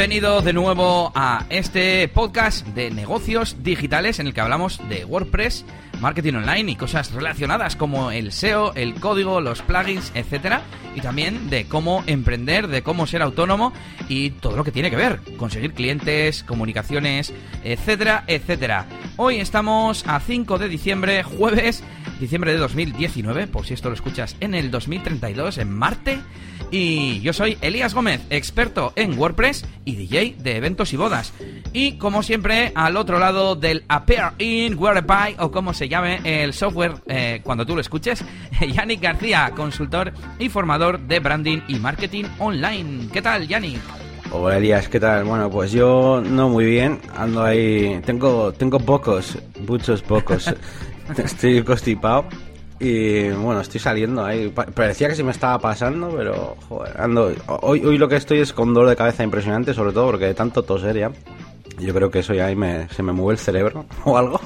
Bienvenido de nuevo a este podcast de negocios digitales en el que hablamos de WordPress, marketing online y cosas relacionadas como el SEO, el código, los plugins, etcétera, y también de cómo emprender, de cómo ser autónomo y todo lo que tiene que ver, conseguir clientes, comunicaciones, etcétera, etcétera. Hoy estamos a 5 de diciembre, jueves, diciembre de 2019, por si esto lo escuchas en el 2032, en Marte. Y yo soy Elías Gómez, experto en WordPress y DJ de eventos y bodas. Y como siempre, al otro lado del Appear in Whereby, o como se llame el software eh, cuando tú lo escuches, Yannick García, consultor y formador de branding y marketing online. ¿Qué tal, Yannick? Hola Elías, ¿qué tal? Bueno, pues yo no muy bien, ando ahí, tengo, tengo pocos, muchos pocos, estoy constipado y bueno, estoy saliendo ahí. Parecía que se me estaba pasando, pero joder, ando. Hoy, hoy lo que estoy es con dolor de cabeza impresionante, sobre todo porque de tanto toser ya. Yo creo que eso ya ahí me, se me mueve el cerebro o algo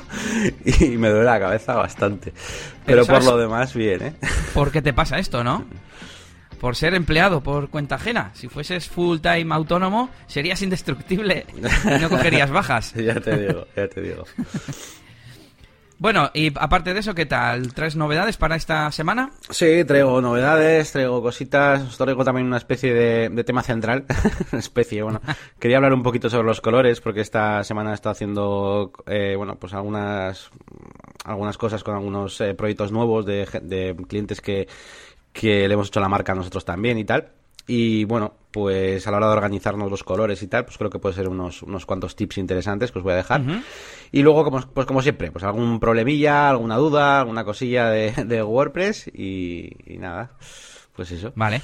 y me duele la cabeza bastante. Pero, por lo demás, bien, ¿eh? ¿Por qué te pasa esto, no? Por ser empleado por cuenta ajena. Si fueses full time autónomo, serías indestructible y no cogerías bajas. ya te digo, ya te digo. Bueno, y aparte de eso, ¿qué tal? ¿Traes novedades para esta semana? Sí, traigo novedades, traigo cositas, os traigo también una especie de, tema central. especie, bueno. Quería hablar un poquito sobre los colores, porque esta semana he estado haciendo, eh, bueno, pues algunas, algunas cosas con algunos eh, proyectos nuevos de, de clientes que, que le hemos hecho la marca a nosotros también y tal. Y bueno, pues a la hora de organizarnos los colores y tal, pues creo que puede ser unos, unos cuantos tips interesantes que os voy a dejar. Y luego, como, pues como siempre, pues algún problemilla, alguna duda, alguna cosilla de, WordPress y, nada, pues eso. Vale.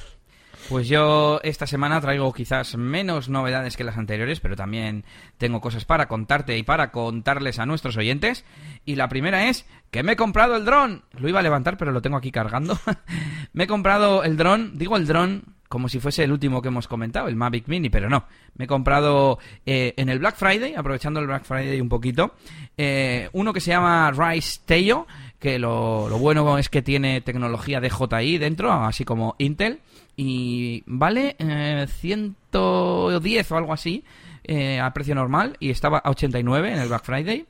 Pues yo esta semana traigo quizás menos novedades que las anteriores, pero también tengo cosas para contarte y para contarles a nuestros oyentes. Y la primera es que me he comprado el dron. Lo iba a levantar, pero lo tengo aquí cargando. me he comprado el dron, digo el dron como si fuese el último que hemos comentado, el Mavic Mini, pero no. Me he comprado eh, en el Black Friday, aprovechando el Black Friday un poquito, eh, uno que se llama Rise Teio, que lo, bueno es que tiene tecnología DJI dentro, así como Intel, y vale 110 eh, o algo así a precio normal, y estaba a 89 en el Black Friday.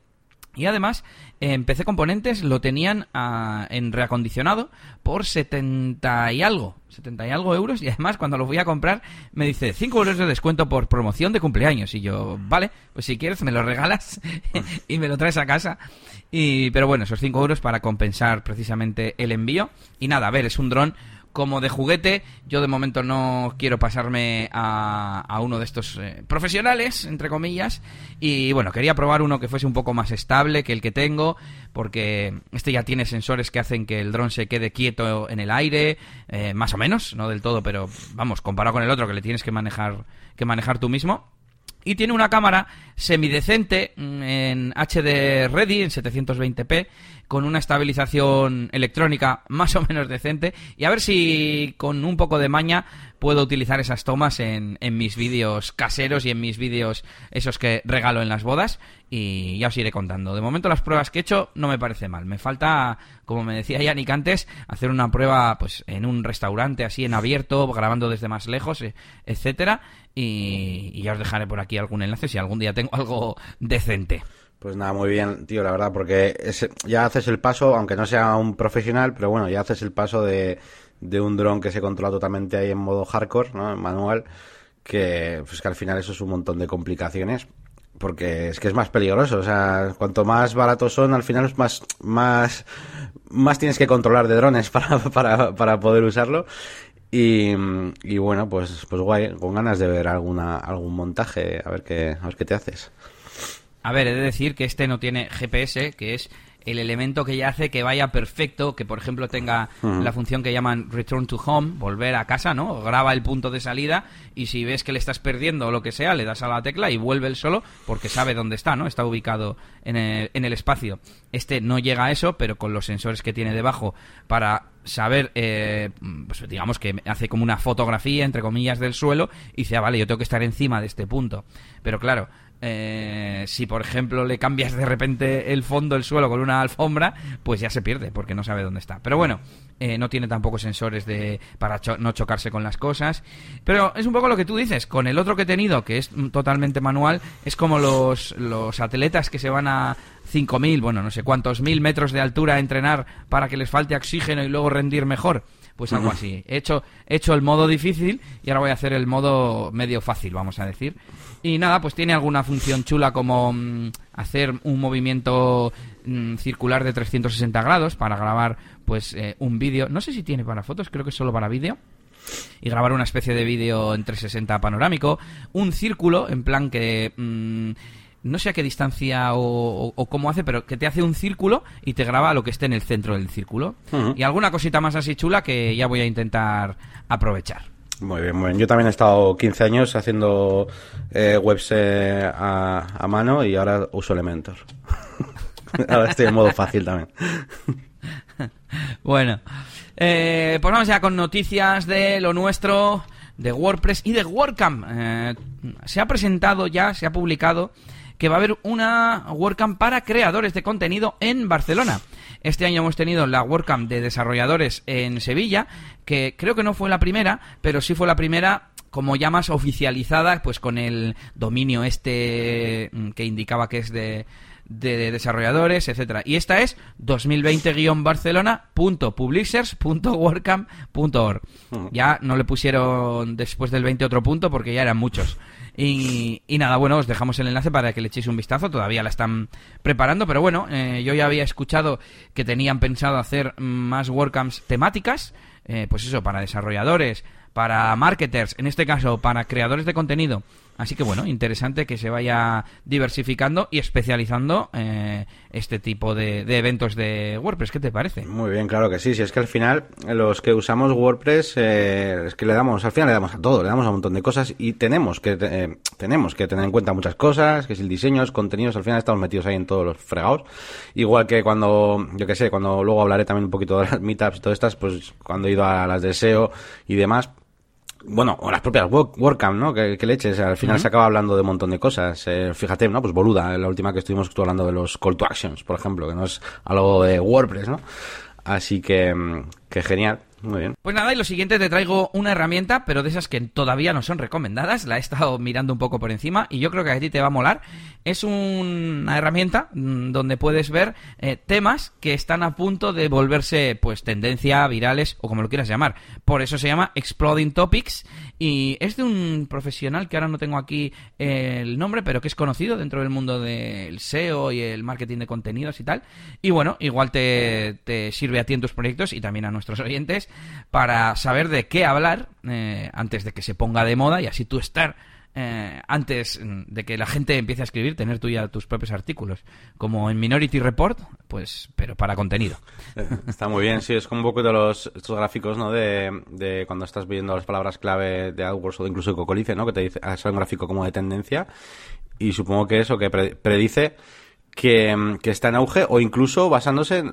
Y además, en PC Componentes lo tenían ah, en reacondicionado por 70 y algo. 70 y algo euros. Y además, cuando lo voy a comprar, me dice 5 euros de descuento por promoción de cumpleaños. Y yo, vale, pues si quieres, me lo regalas y me lo traes a casa. Y, pero bueno, esos 5 euros para compensar precisamente el envío. Y nada, a ver, es un dron como de juguete. Yo de momento no quiero pasarme a, uno de estos eh, profesionales, entre comillas. Y bueno, quería probar uno que fuese un poco más estable que el que tengo, porque este ya tiene sensores que hacen que el dron se quede quieto en el aire, eh, más o menos, no del todo, pero vamos, comparado con el otro que le tienes que manejar, que manejar tú mismo. Y tiene una cámara semidecente mm, en HD Ready, en 720p, con una estabilización electrónica más o menos decente. Y a ver si con un poco de maña puedo utilizar esas tomas en, mis vídeos caseros y en mis vídeos esos que regalo en las bodas. Y ya os iré contando. De momento las pruebas que he hecho no me parece mal. Me falta, como me decía Yannick antes, hacer una prueba pues en un restaurante así en abierto, grabando desde más lejos, e, etcétera y, ya os dejaré por aquí algún enlace si algún día tengo algo decente. Pues nada, muy bien, tío, la verdad, porque ya haces el paso, aunque no sea un profesional, pero bueno, ya haces el paso de, de un dron que se controla totalmente ahí en modo hardcore, ¿no? En manual, que, pues que al final eso es un montón de complicaciones, porque es que es más peligroso, o sea, cuanto más baratos son, al final es más, más, más tienes que controlar de drones para, para, para poder usarlo y, y, bueno, pues, pues guay, con ganas de ver alguna, algún montaje, a ver qué, a ver qué te haces. A ver, he de decir que este no tiene GPS, que es el elemento que ya hace que vaya perfecto, que por ejemplo tenga la función que llaman return to home, volver a casa, ¿no? Graba el punto de salida y si ves que le estás perdiendo o lo que sea, le das a la tecla y vuelve el solo porque sabe dónde está, ¿no? Está ubicado en el, en el espacio. Este no llega a eso, pero con los sensores que tiene debajo para saber, eh, pues digamos que hace como una fotografía, entre comillas, del suelo y dice, ah, vale, yo tengo que estar encima de este punto. Pero claro, eh, si por ejemplo le cambias de repente el fondo del suelo con una alfombra, pues ya se pierde porque no sabe dónde está. Pero bueno, eh, no tiene tampoco sensores de para no chocarse con las cosas. Pero es un poco lo que tú dices, con el otro que he tenido, que es totalmente manual, es como los, los atletas que se van a 5.000, bueno, no sé cuántos mil metros de altura a entrenar para que les falte oxígeno y luego rendir mejor. Pues algo así. He hecho, he hecho el modo difícil y ahora voy a hacer el modo medio fácil, vamos a decir. Y nada, pues tiene alguna función chula como mm, hacer un movimiento mm, circular de 360 grados para grabar pues eh, un vídeo. No sé si tiene para fotos, creo que es solo para vídeo y grabar una especie de vídeo en 360 panorámico, un círculo en plan que mm, no sé a qué distancia o, cómo hace, pero que te hace un círculo y te graba lo que esté en el centro del círculo. Y alguna cosita más así chula que ya voy a intentar aprovechar. Muy bien, muy bien. Yo también he estado 15 años haciendo eh, webs eh, a, mano y ahora uso Elementor. ahora estoy en modo fácil también. bueno, eh, pues vamos ya con noticias de lo nuestro, de WordPress y de WordCamp. se ha presentado ya, se ha publicado que va a haber una WordCamp para creadores de contenido en Barcelona. Este año hemos tenido la WordCamp de desarrolladores en Sevilla, que creo que no fue la primera, pero sí fue la primera como ya más oficializada, pues con el dominio este mm, que indicaba que es de, de desarrolladores, etcétera. Y esta es 2020-barcelona.publishers.wordcamp.org. Ya no le pusieron después del 20 otro punto porque ya eran muchos. Y, nada, bueno, os dejamos el enlace para que le echéis un vistazo. Todavía la están preparando, pero bueno, eh, yo ya había escuchado que tenían pensado hacer más WordCamps temáticas. Eh, pues eso, para desarrolladores, para marketers, en este caso para creadores de contenido Así que bueno, interesante que se vaya diversificando y especializando eh, este tipo de, eventos de WordPress. ¿Qué te parece? Muy bien, claro que sí. Si es que al final los que usamos WordPress eh, es que le damos, al final le damos a todo, le damos a un montón de cosas y tenemos que eh, tenemos que tener en cuenta muchas cosas, que es el diseño, los contenidos, al final estamos metidos ahí en todos los fregados. Igual que cuando, yo que sé, cuando luego hablaré también un poquito de las meetups y todas estas, pues cuando he ido a las de SEO y demás, bueno, o las propias WordCamp, ¿no? Que, leches, al final se acaba hablando de un montón de cosas. Eh, fíjate, ¿no? Pues boluda, la última que estuvimos hablando de los call to actions, por ejemplo, que no es algo de WordPress, ¿no? Así que, mm, que genial. Muy bien. Pues nada, y lo siguiente te traigo una herramienta, pero de esas que todavía no son recomendadas. La he estado mirando un poco por encima y yo creo que a ti te va a molar. Es una herramienta mm, donde puedes ver eh, temas que están a punto de volverse, pues, tendencia, virales o como lo quieras llamar. Por eso se llama Exploding Topics y es de un profesional que ahora no tengo aquí el nombre, pero que es conocido dentro del mundo del SEO y el marketing de contenidos y tal. Y bueno, igual te, te sirve a ti en tus proyectos y también a nuestros oyentes para saber de qué hablar eh, antes de que se ponga de moda y así tú estar eh, antes de que la gente empiece a escribir, tener tú ya tus propios artículos, como en Minority Report, pues, pero para contenido. Eh, está muy bien, sí, es como un poco de los estos gráficos, ¿no? De, cuando estás viendo las palabras clave de AdWords o incluso de Cocolice, ¿no? Que te dice, hace un gráfico como de tendencia y supongo que eso que predice que, está en auge o incluso basándose,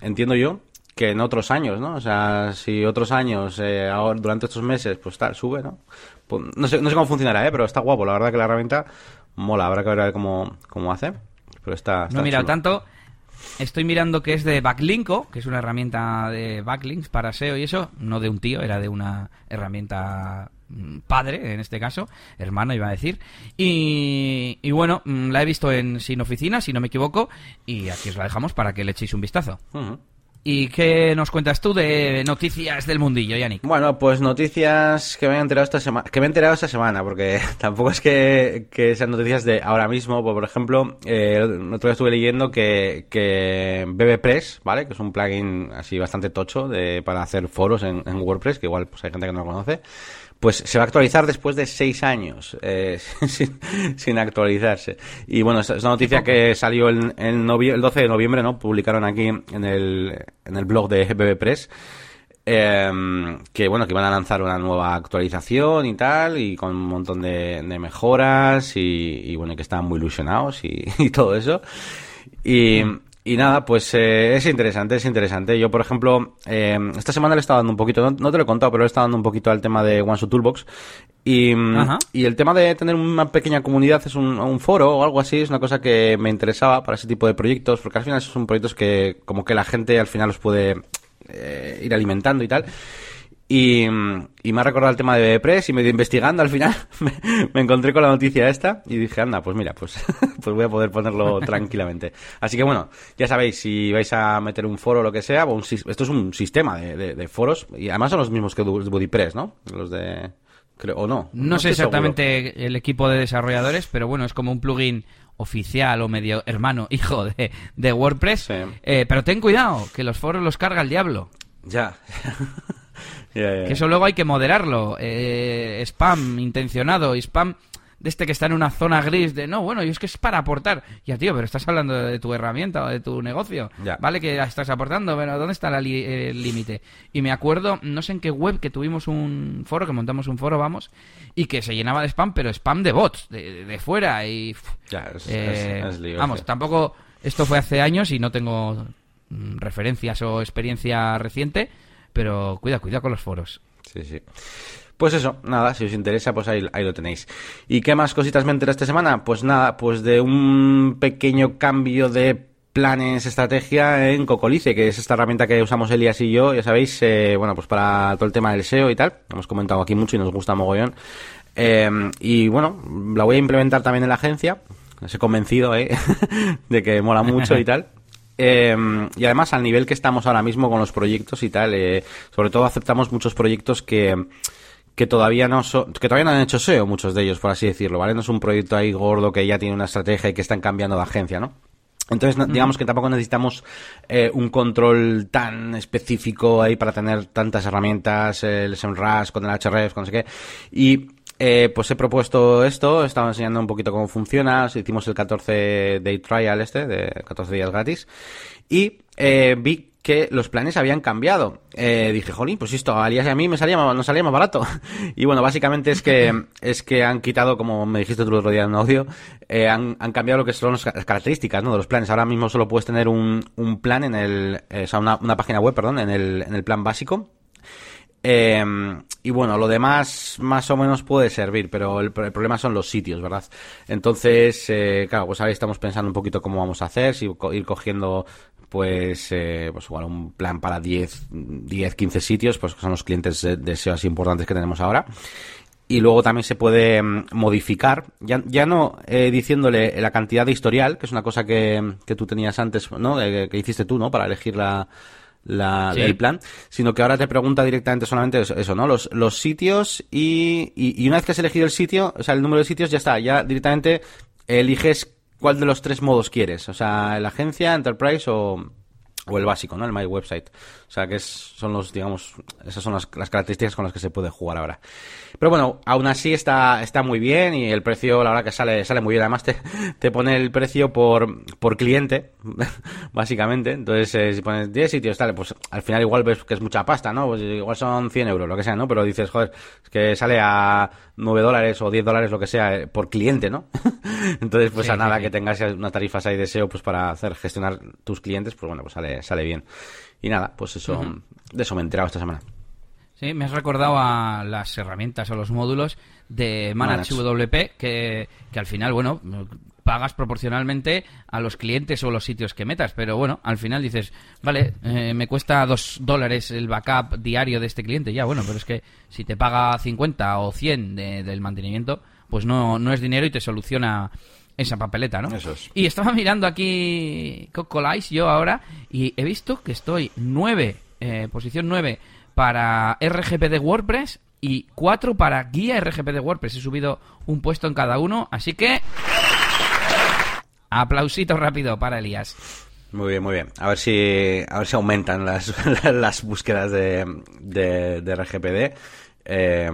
entiendo yo, que en otros años, ¿no? O sea, si otros años, eh, ahora, durante estos meses, pues tal, sube, ¿no? Pues, no, sé, no sé cómo funcionará, ¿eh? Pero está guapo, la verdad que la herramienta mola, habrá que ver cómo, cómo hace. Pero está, no, mira, tanto estoy mirando que es de Backlinko, que es una herramienta de backlinks para SEO y eso, no de un tío, era de una herramienta mm, padre, en este caso, hermano iba a decir. Y, y bueno, mm, la he visto en Sin Oficina, si no me equivoco, y aquí os la dejamos para que le echéis un vistazo. ¿Y qué nos cuentas tú de noticias del mundillo, Yannick? Bueno, pues noticias que me he enterado esta semana, que me he enterado esta semana, porque tampoco es que, sean noticias de ahora mismo. Por ejemplo, eh, otro día estuve leyendo que, que BBPress, ¿vale? Que es un plugin así bastante tocho de, para hacer foros en, en WordPress, que igual pues hay gente que no lo conoce pues se va a actualizar después de seis años eh, sin, actualizarse. Y bueno, es una noticia que salió el, el, el 12 de noviembre, ¿no? Publicaron aquí en el, en el blog de BBPress. Eh, que bueno, que van a lanzar una nueva actualización y tal, y con un montón de, mejoras, y, bueno, que están muy ilusionados y, todo eso. Y, y nada, pues eh, es interesante, es interesante. Yo, por ejemplo, eh, esta semana le he estado dando un poquito, no, te lo he contado, pero le he estado dando un poquito al tema de OneShoot Toolbox. Y, y, el tema de tener una pequeña comunidad es un, un, foro o algo así, es una cosa que me interesaba para ese tipo de proyectos, porque al final son proyectos que como que la gente al final los puede eh, ir alimentando y tal. Y, me ha recordado el tema de Press y medio investigando al final me, encontré con la noticia esta y dije, anda, pues mira, pues, pues voy a poder ponerlo tranquilamente. Así que bueno, ya sabéis, si vais a meter un foro o lo que sea, esto es un sistema de, foros y además son los mismos que BuddyPress, ¿no? Los de... Creo, o no. No, sé exactamente el equipo de desarrolladores, pero bueno, es como un plugin oficial o medio hermano, hijo de, de WordPress. Eh, pero ten cuidado, que los foros los carga el diablo. Ya. Que eso luego hay que moderarlo. Eh, spam intencionado y spam de este que está en una zona gris de no, bueno, y es que es para aportar. Ya, tío, pero estás hablando de tu herramienta o de tu negocio. Vale que estás aportando, pero ¿dónde está el límite? Y me acuerdo, no sé en qué web, que tuvimos un foro, que montamos un foro, vamos, y que se llenaba de spam, pero spam de bots, de, fuera. Y. Ya, es, eh, vamos, tampoco. Esto fue hace años y no tengo mm, referencias o experiencia reciente pero cuida, cuida con los foros. Sí, sí. Pues eso, nada, si os interesa, pues ahí, ahí lo tenéis. ¿Y qué más cositas me enteré esta semana? Pues nada, pues de un pequeño cambio de planes, estrategia en Cocolice, que es esta herramienta que usamos Elias y yo, ya sabéis, eh, bueno, pues para todo el tema del SEO y tal, hemos comentado aquí mucho y nos gusta mogollón. Eh, y bueno, la voy a implementar también en la agencia, os he convencido ¿eh? de que mola mucho y tal. Em, y además, al nivel que estamos ahora mismo con los proyectos y tal, eh, sobre todo aceptamos muchos proyectos que, que todavía no que todavía no han hecho SEO, muchos de ellos, por así decirlo, ¿vale? No es un proyecto ahí gordo que ya tiene una estrategia y que están cambiando de agencia, ¿no? Entonces, digamos que tampoco necesitamos eh, un control tan específico ahí para tener tantas herramientas, el SEMrush con el HRF, con no sé qué. Y eh, pues he propuesto esto, estaba enseñando un poquito cómo funciona, hicimos el 14 day trial este, de 14 días gratis, y eh, vi que los planes habían cambiado. Eh, dije, jolín, pues esto a Alias a mí me salía, no salía más barato. y bueno, básicamente es que, es que han quitado, como me dijiste tú el otro día en audio, han, han, cambiado lo que son las características ¿no? de los planes. Ahora mismo solo puedes tener un, un plan en el, o sea, una, una página web, perdón, en el, en el plan básico eh, y bueno, lo demás más o menos puede servir, pero el, problema son los sitios, ¿verdad? Entonces, eh, claro, pues ahí estamos pensando un poquito cómo vamos a hacer, si ir cogiendo pues, eh, pues igual un plan para 10, 10 15 sitios, pues que son los clientes de, SEO así importantes que tenemos ahora. Y luego también se puede mm, modificar, ya, ya no eh, diciéndole la cantidad de historial, que es una cosa que, que tú tenías antes, ¿no? que hiciste tú, ¿no? Para elegir la, la, el plan, sino que ahora te pregunta directamente solamente eso, ¿no? Los, los sitios y, y, una vez que has elegido el sitio, o sea, el número de sitios ya está, ya directamente eliges cuál de los tres modos quieres, o sea, la agencia, enterprise o, o el básico, ¿no? El My Website. O sea, que es, son los, digamos, esas son las, las, características con las que se puede jugar ahora. Pero bueno, aún así está, está muy bien y el precio, la verdad que sale, sale muy bien. Además te, te pone el precio por, por cliente, básicamente. Entonces, eh, si pones 10 sitios, tal, pues al final igual ves que es mucha pasta, ¿no? Pues igual son 100 euros, lo que sea, ¿no? Pero dices, joder, es que sale a 9 dólares o 10 dólares, lo que sea, eh, por cliente, ¿no? Entonces, pues a nada que tengas unas tarifas ahí de SEO, pues para hacer, gestionar tus clientes, pues bueno, pues sale, sale bien. Y nada, pues eso, de eso me he enterado esta semana. Sí, me has recordado a las herramientas o los módulos de ManageWP que, que al final, bueno, pagas proporcionalmente a los clientes o los sitios que metas. Pero bueno, al final dices, vale, eh, me cuesta dos dólares el backup diario de este cliente. Ya, bueno, pero es que si te paga 50 o 100 del mantenimiento, pues no, no es dinero y te soluciona esa papeleta, ¿no? Eso es. Y estaba mirando aquí Cocolice yo ahora y he visto que estoy 9, eh, posición 9 para RGP de WordPress y 4 para guía RGP de WordPress. He subido un puesto en cada uno, así que... Aplausito rápido para Elías. Muy bien, muy bien. A ver si, a ver si aumentan las, las búsquedas de, de, RGPD. Eh,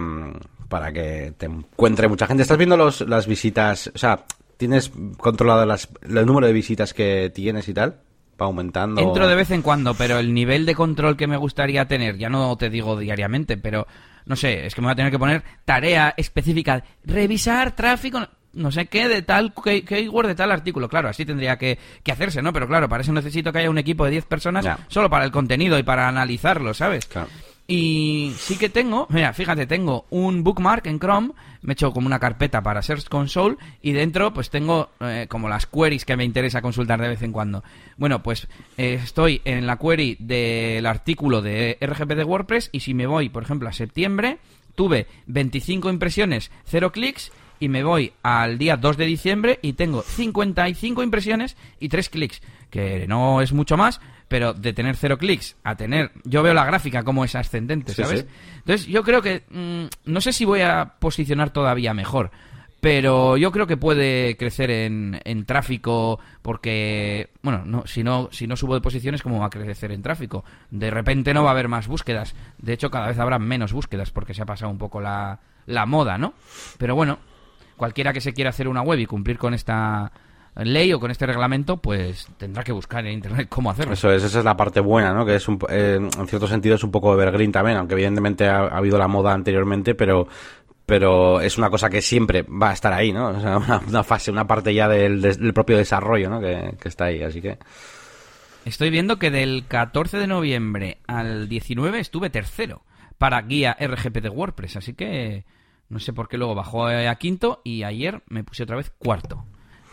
para que te encuentre mucha gente. ¿Estás viendo los, las visitas? O sea, ¿Tienes controlado las, el número de visitas que tienes y tal? ¿Va aumentando? Entro de vez en cuando, pero el nivel de control que me gustaría tener, ya no te digo diariamente, pero no sé, es que me voy a tener que poner tarea específica. Revisar tráfico. no sé qué de tal keyword de tal artículo. Claro, así tendría que, que, hacerse, ¿no? Pero claro, para eso necesito que haya un equipo de 10 personas solo para el contenido y para analizarlo, ¿sabes? Claro. Y sí que tengo, mira, fíjate, tengo un bookmark en Chrome, me he hecho como una carpeta para Search Console y dentro pues tengo eh, como las queries que me interesa consultar de vez en cuando. Bueno, pues eh, estoy en la query del artículo de RGB de WordPress y si me voy, por ejemplo, a septiembre, tuve 25 impresiones, 0 clics y me voy al día 2 de diciembre y tengo 55 impresiones y 3 clics, que no es mucho más, pero de tener cero clics a tener, yo veo la gráfica como es ascendente, ¿sabes? Entonces yo creo que, mm, no sé si voy a posicionar todavía mejor, pero yo creo que puede crecer en, en tráfico porque, bueno, no, si, no, si no subo de posiciones, ¿cómo va a crecer en tráfico? De repente no va a haber más búsquedas, de hecho cada vez habrá menos búsquedas porque se ha pasado un poco la, la moda, ¿no? Pero bueno, cualquiera que se quiera hacer una web y cumplir con esta ley o con este reglamento, pues tendrá que buscar en internet cómo hacerlo. Eso es, esa es la parte buena, ¿no? Que es un, eh, en cierto sentido es un poco evergreen también, aunque evidentemente ha, habido la moda anteriormente, pero pero es una cosa que siempre va a estar ahí, ¿no? O sea, una, fase, una parte ya del, del propio desarrollo, ¿no? Que, que, está ahí, así que... Estoy viendo que del 14 de noviembre al 19 estuve tercero para guía RGP de WordPress, así que no sé por qué luego bajó a quinto y ayer me puse otra vez cuarto.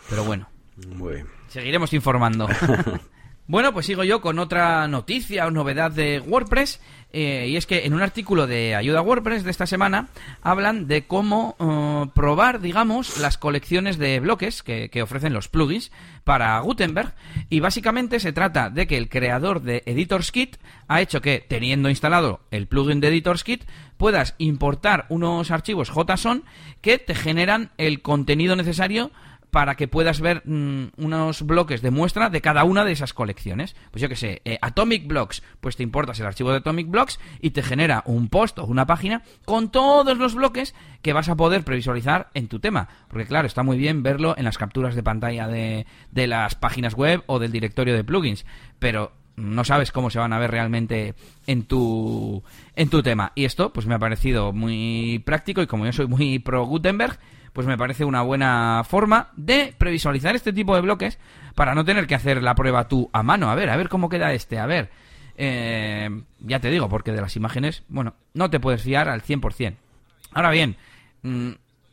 Pero bueno. Muy Seguiremos informando. bueno, pues sigo yo con otra noticia o novedad de WordPress. Eh, y es que en un artículo de Ayuda WordPress de esta semana hablan de cómo eh, probar, digamos, las colecciones de bloques que, que, ofrecen los plugins para Gutenberg. Y básicamente se trata de que el creador de Editor's Kit ha hecho que, teniendo instalado el plugin de Editor's Kit, puedas importar unos archivos JSON que te generan el contenido necesario para que puedas ver mm, unos bloques de muestra de cada una de esas colecciones. Pues yo que sé, eh, Atomic Blocks, pues te importas el archivo de Atomic Blocks y te genera un post o una página con todos los bloques que vas a poder previsualizar en tu tema. Porque claro, está muy bien verlo en las capturas de pantalla de, de las páginas web o del directorio de plugins, pero no sabes cómo se van a ver realmente en tu en tu tema. Y esto pues me ha parecido muy práctico y como yo soy muy pro Gutenberg, pues me parece una buena forma de previsualizar este tipo de bloques para no tener que hacer la prueba tú a mano. A ver, a ver cómo queda este, a ver. Eh, ya te digo, porque de las imágenes, bueno, no te puedes fiar al 100%. Ahora bien, mm,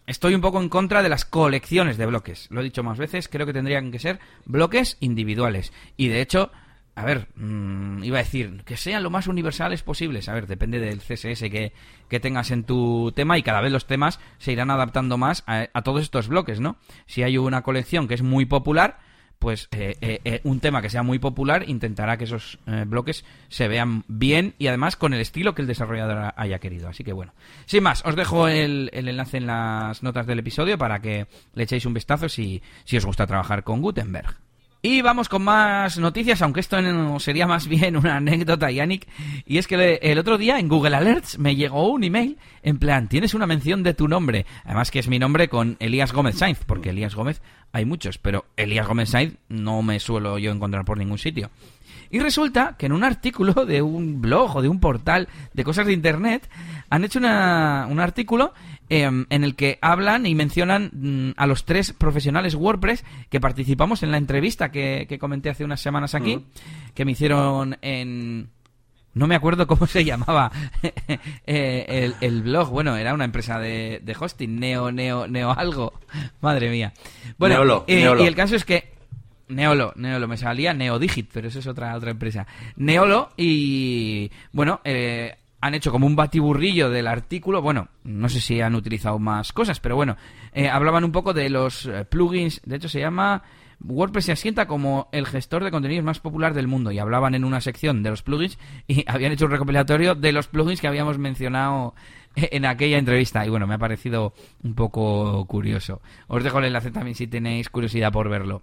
estoy un poco en contra de las colecciones de bloques. Lo he dicho más veces, creo que tendrían que ser bloques individuales. Y de hecho, a ver, mm, iba a decir, que sean lo más universales posibles. A ver, depende del CSS que, que tengas en tu tema y cada vez los temas se irán adaptando más a, todos estos bloques, ¿no? Si hay una colección que es muy popular, pues eh, eh, eh, un tema que sea muy popular intentará que esos bloques se vean bien y además con el estilo que el desarrollador haya querido. Así que bueno, sin más, os dejo el, el enlace en las notas del episodio para que le echéis un vistazo si, si os gusta trabajar con Gutenberg. Y vamos con más noticias, aunque esto sería más bien una anécdota, Yannick. Y es que el otro día en Google Alerts me llegó un email en plan, tienes una mención de tu nombre. Además que es mi nombre con Elías Gómez Sainz, porque Elías Gómez hay muchos, pero Elías Gómez Sainz no me suelo yo encontrar por ningún sitio. Y resulta que en un artículo de un blog o de un portal de cosas de Internet han hecho una, un artículo em, en el que hablan y mencionan mm, a los tres profesionales WordPress que participamos en la entrevista que, comenté hace unas semanas aquí, que me hicieron en... No me acuerdo cómo se llamaba eh, el, blog. Bueno, era una empresa de, hosting, Neo, Neo, Neo algo. Madre mía. Bueno, eh, y el caso es que Neolo, Neolo, me salía Neodigit, pero eso es otra, otra empresa. Neolo y, bueno, eh, han hecho como un batiburrillo del artículo. Bueno, no sé si han utilizado más cosas, pero bueno, eh, hablaban un poco de los eh, plugins. De hecho, se llama WordPress se asienta como el gestor de contenidos más popular del mundo. Y hablaban en una sección de los plugins y habían hecho un recopilatorio de los plugins que habíamos mencionado en aquella entrevista. Y bueno, me ha parecido un poco curioso. Os dejo el enlace también si tenéis curiosidad por verlo.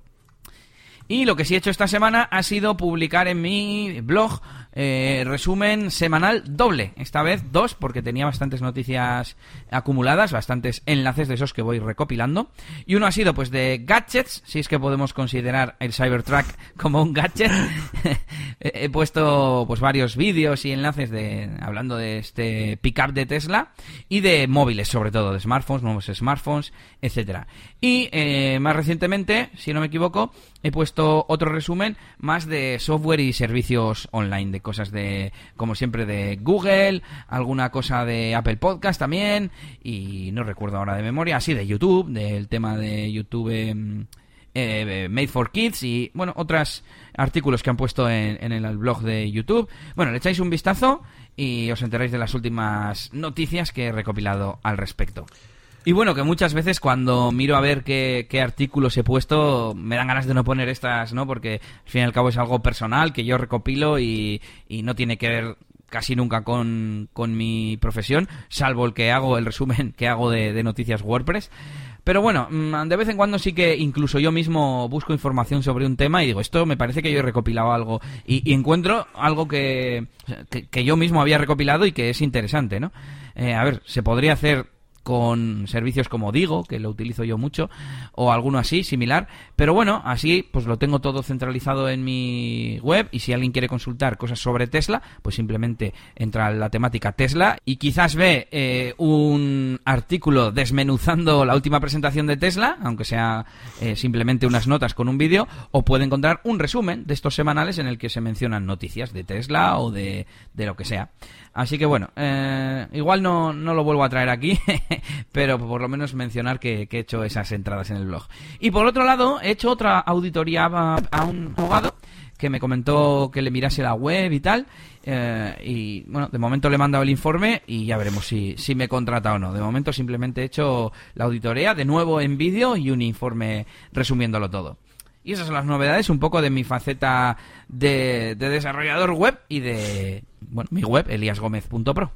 Y lo que sí he hecho esta semana ha sido publicar en mi blog eh, resumen semanal doble. Esta vez dos, porque tenía bastantes noticias acumuladas, bastantes enlaces de esos que voy recopilando. Y uno ha sido pues de gadgets, si es que podemos considerar el Cybertruck como un gadget. he puesto pues varios vídeos y enlaces de hablando de este pickup de Tesla y de móviles, sobre todo, de smartphones, nuevos smartphones, etcétera. Y eh, más recientemente, si no me equivoco, he puesto otro resumen más de software y servicios online, de cosas de, como siempre, de Google, alguna cosa de Apple Podcast también, y no recuerdo ahora de memoria, así de YouTube, del tema de YouTube em, eh, Made for Kids y, bueno, otros artículos que han puesto en, en el blog de YouTube. Bueno, le echáis un vistazo y os enteráis de las últimas noticias que he recopilado al respecto. Y bueno, que muchas veces cuando miro a ver qué, qué, artículos he puesto, me dan ganas de no poner estas, ¿no? Porque al fin y al cabo es algo personal que yo recopilo y, y no tiene que ver casi nunca con, con, mi profesión, salvo el que hago, el resumen que hago de, noticias WordPress. Pero bueno, mm, de vez en cuando sí que incluso yo mismo busco información sobre un tema y digo, esto me parece que yo he recopilado algo y, encuentro algo que, que, que, yo mismo había recopilado y que es interesante, ¿no? Eh, a ver, se podría hacer con servicios como Digo, que lo utilizo yo mucho, o alguno así, similar. Pero bueno, así pues lo tengo todo centralizado en mi web y si alguien quiere consultar cosas sobre Tesla, pues simplemente entra a la temática Tesla y quizás ve eh, un artículo desmenuzando la última presentación de Tesla, aunque sea eh, simplemente unas notas con un vídeo, o puede encontrar un resumen de estos semanales en el que se mencionan noticias de Tesla o de, de lo que sea. Así que bueno, eh, igual no, no, lo vuelvo a traer aquí, pero por lo menos mencionar que, he hecho esas entradas en el blog. Y por otro lado, he hecho otra auditoría a, a un abogado que me comentó que le mirase la web y tal. Eh, y bueno, de momento le he mandado el informe y ya veremos si, si me contrata o no. De momento simplemente he hecho la auditoría de nuevo en vídeo y un informe resumiéndolo todo. Y esas son las novedades, un poco de mi faceta de, de desarrollador web y de bueno, mi web, eliasgomez.pro.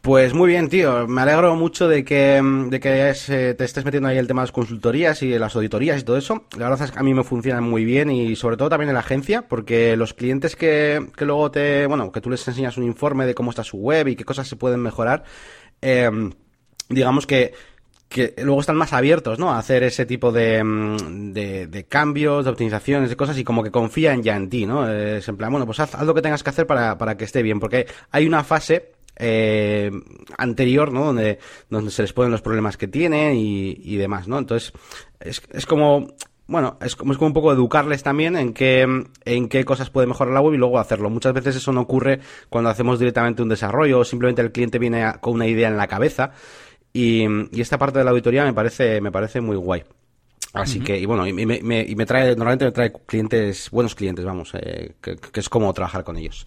Pues muy bien, tío. Me alegro mucho de que, de que eh, te estés metiendo ahí el tema de las consultorías y las auditorías y todo eso. La verdad es que a mí me funcionan muy bien y sobre todo también en la agencia, porque los clientes que, que luego te, bueno, que tú les enseñas un informe de cómo está su web y qué cosas se pueden mejorar, eh, digamos que que luego están más abiertos, ¿no? A hacer ese tipo de, de, de, cambios, de optimizaciones, de cosas y como que confían ya en ti, ¿no? Es en plan, bueno, pues haz, haz lo que tengas que hacer para, para que esté bien, porque hay una fase eh, anterior, ¿no? Donde, donde se les ponen los problemas que tienen y, demás, ¿no? Entonces, es, es como, bueno, es como, es como un poco educarles también en qué, en qué cosas puede mejorar la web y luego hacerlo. Muchas veces eso no ocurre cuando hacemos directamente un desarrollo o simplemente el cliente viene con una idea en la cabeza y, y, esta parte de la auditoría me parece, me parece muy guay. Así uh -huh. que, y bueno, y me, me, y me, trae, normalmente me trae clientes, buenos clientes, vamos, eh, que, que, es como trabajar con ellos.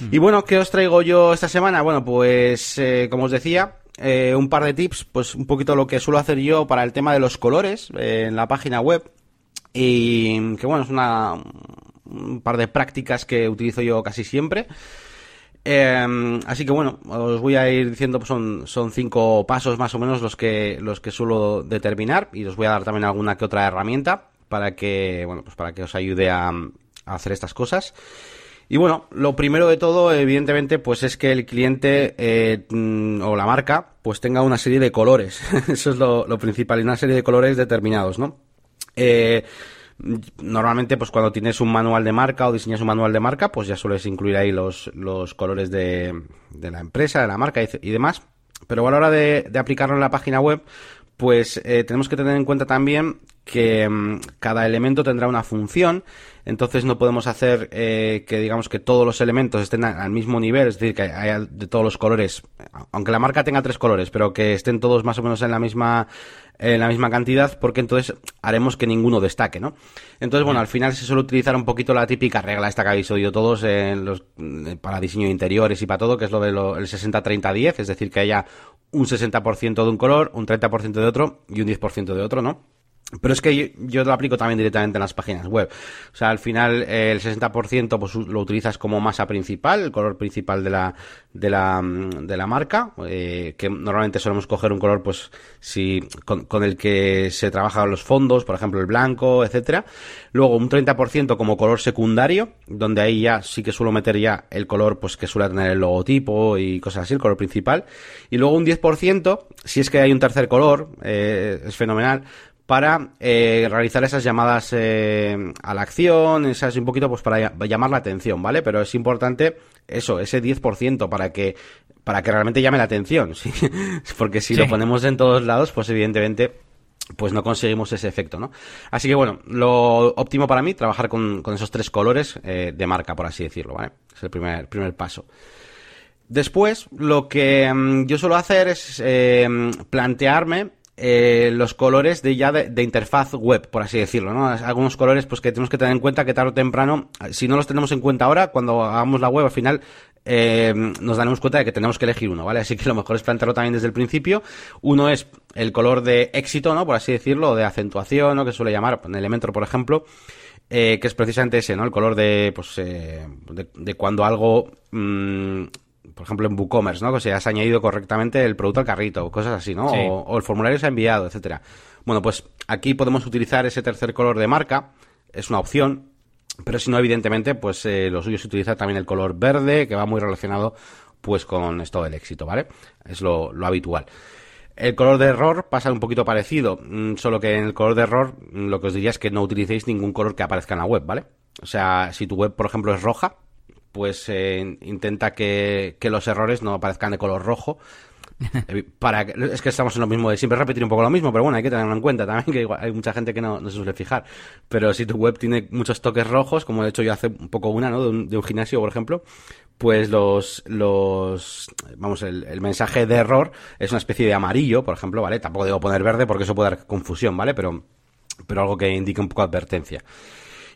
Uh -huh. Y bueno, ¿qué os traigo yo esta semana? Bueno, pues, eh, como os decía, eh, un par de tips, pues un poquito lo que suelo hacer yo para el tema de los colores eh, en la página web. Y que bueno, es una, un par de prácticas que utilizo yo casi siempre. Eh, así que bueno, os voy a ir diciendo, pues son, son cinco pasos más o menos los que, los que suelo determinar y os voy a dar también alguna que otra herramienta para que, bueno, pues para que os ayude a, a hacer estas cosas. Y bueno, lo primero de todo, evidentemente, pues es que el cliente eh, o la marca, pues tenga una serie de colores. Eso es lo, lo principal, y una serie de colores determinados, ¿no? Eh, normalmente pues cuando tienes un manual de marca o diseñas un manual de marca pues ya sueles incluir ahí los, los colores de, de, la empresa, de la marca y, demás. Pero a la hora de, de, aplicarlo en la página web pues eh, tenemos que tener en cuenta también que mmm, cada elemento tendrá una función entonces no podemos hacer eh, que digamos que todos los elementos estén al mismo nivel, es decir, que haya de todos los colores, aunque la marca tenga tres colores, pero que estén todos más o menos en la misma en la misma cantidad, porque entonces haremos que ninguno destaque, ¿no? Entonces, bueno, al final se suele utilizar un poquito la típica regla esta que habéis oído todos en los, para diseño de interiores y para todo, que es lo de lo, el 60-30-10, es decir, que haya un 60% de un color, un 30% de otro y un 10% de otro, ¿no? Pero es que yo, lo aplico también directamente en las páginas web. O sea, al final eh, el 60% pues lo utilizas como masa principal, el color principal de la de la, de la marca, eh, que normalmente solemos coger un color pues si con, el que se trabajan los fondos, por ejemplo el blanco, etcétera. Luego un 30% como color secundario, donde ahí ya sí que suelo meter ya el color pues que suele tener el logotipo y cosas así, el color principal. Y luego un 10%, si es que hay un tercer color, eh, es fenomenal, para eh, realizar esas llamadas eh, a la acción, esas un poquito pues para llamar la atención, ¿vale? Pero es importante eso, ese 10% para que para que realmente llame la atención, ¿sí? Porque si lo ponemos en todos lados, pues evidentemente pues no conseguimos ese efecto, ¿no? Así que bueno, lo óptimo para mí, trabajar con, esos tres colores eh, de marca, por así decirlo, ¿vale? Es el primer, primer paso. Después, lo que mm, yo suelo hacer es plantearme eh, los colores de ya de, interfaz web, por así decirlo, ¿no? Algunos colores pues que tenemos que tener en cuenta que tarde o temprano, si no los tenemos en cuenta ahora, cuando hagamos la web al final eh, nos daremos cuenta de que tenemos que elegir uno, ¿vale? Así que lo mejor es plantearlo también desde el principio. Uno es el color de éxito, ¿no? Por así decirlo, de acentuación, ¿no? Que suele llamar en Elementor, por ejemplo. Eh, que es precisamente ese, ¿no? El color de, pues, de, cuando algo mm, por ejemplo, en WooCommerce, ¿no? Que se has añadido correctamente el producto al carrito, cosas así, ¿no? O, el formulario se ha enviado, etcétera. Bueno, pues aquí podemos utilizar ese tercer color de marca, es una opción, pero si no, evidentemente, pues eh, lo suyo es utilizar también el color verde, que va muy relacionado pues con esto del éxito, ¿vale? Es lo, habitual. El color de error pasa un poquito parecido, mm, solo que en el color de error mm, lo que os diría es que no utilicéis ningún color que aparezca en la web, ¿vale? O sea, si tu web, por ejemplo, es roja, pues eh, intenta que, los errores no aparezcan de color rojo. Eh, para es que estamos en lo mismo de siempre repetir un poco lo mismo, pero bueno, hay que tenerlo en cuenta también, que hay mucha gente que no, se suele fijar. Pero si tu web tiene muchos toques rojos, como de hecho yo hace un poco una, ¿no? De un, de un gimnasio, por ejemplo, pues los, los, vamos, el, el, mensaje de error es una especie de amarillo, por ejemplo, ¿vale? Tampoco debo poner verde porque eso puede dar confusión, ¿vale? Pero, pero algo que indique un poco advertencia.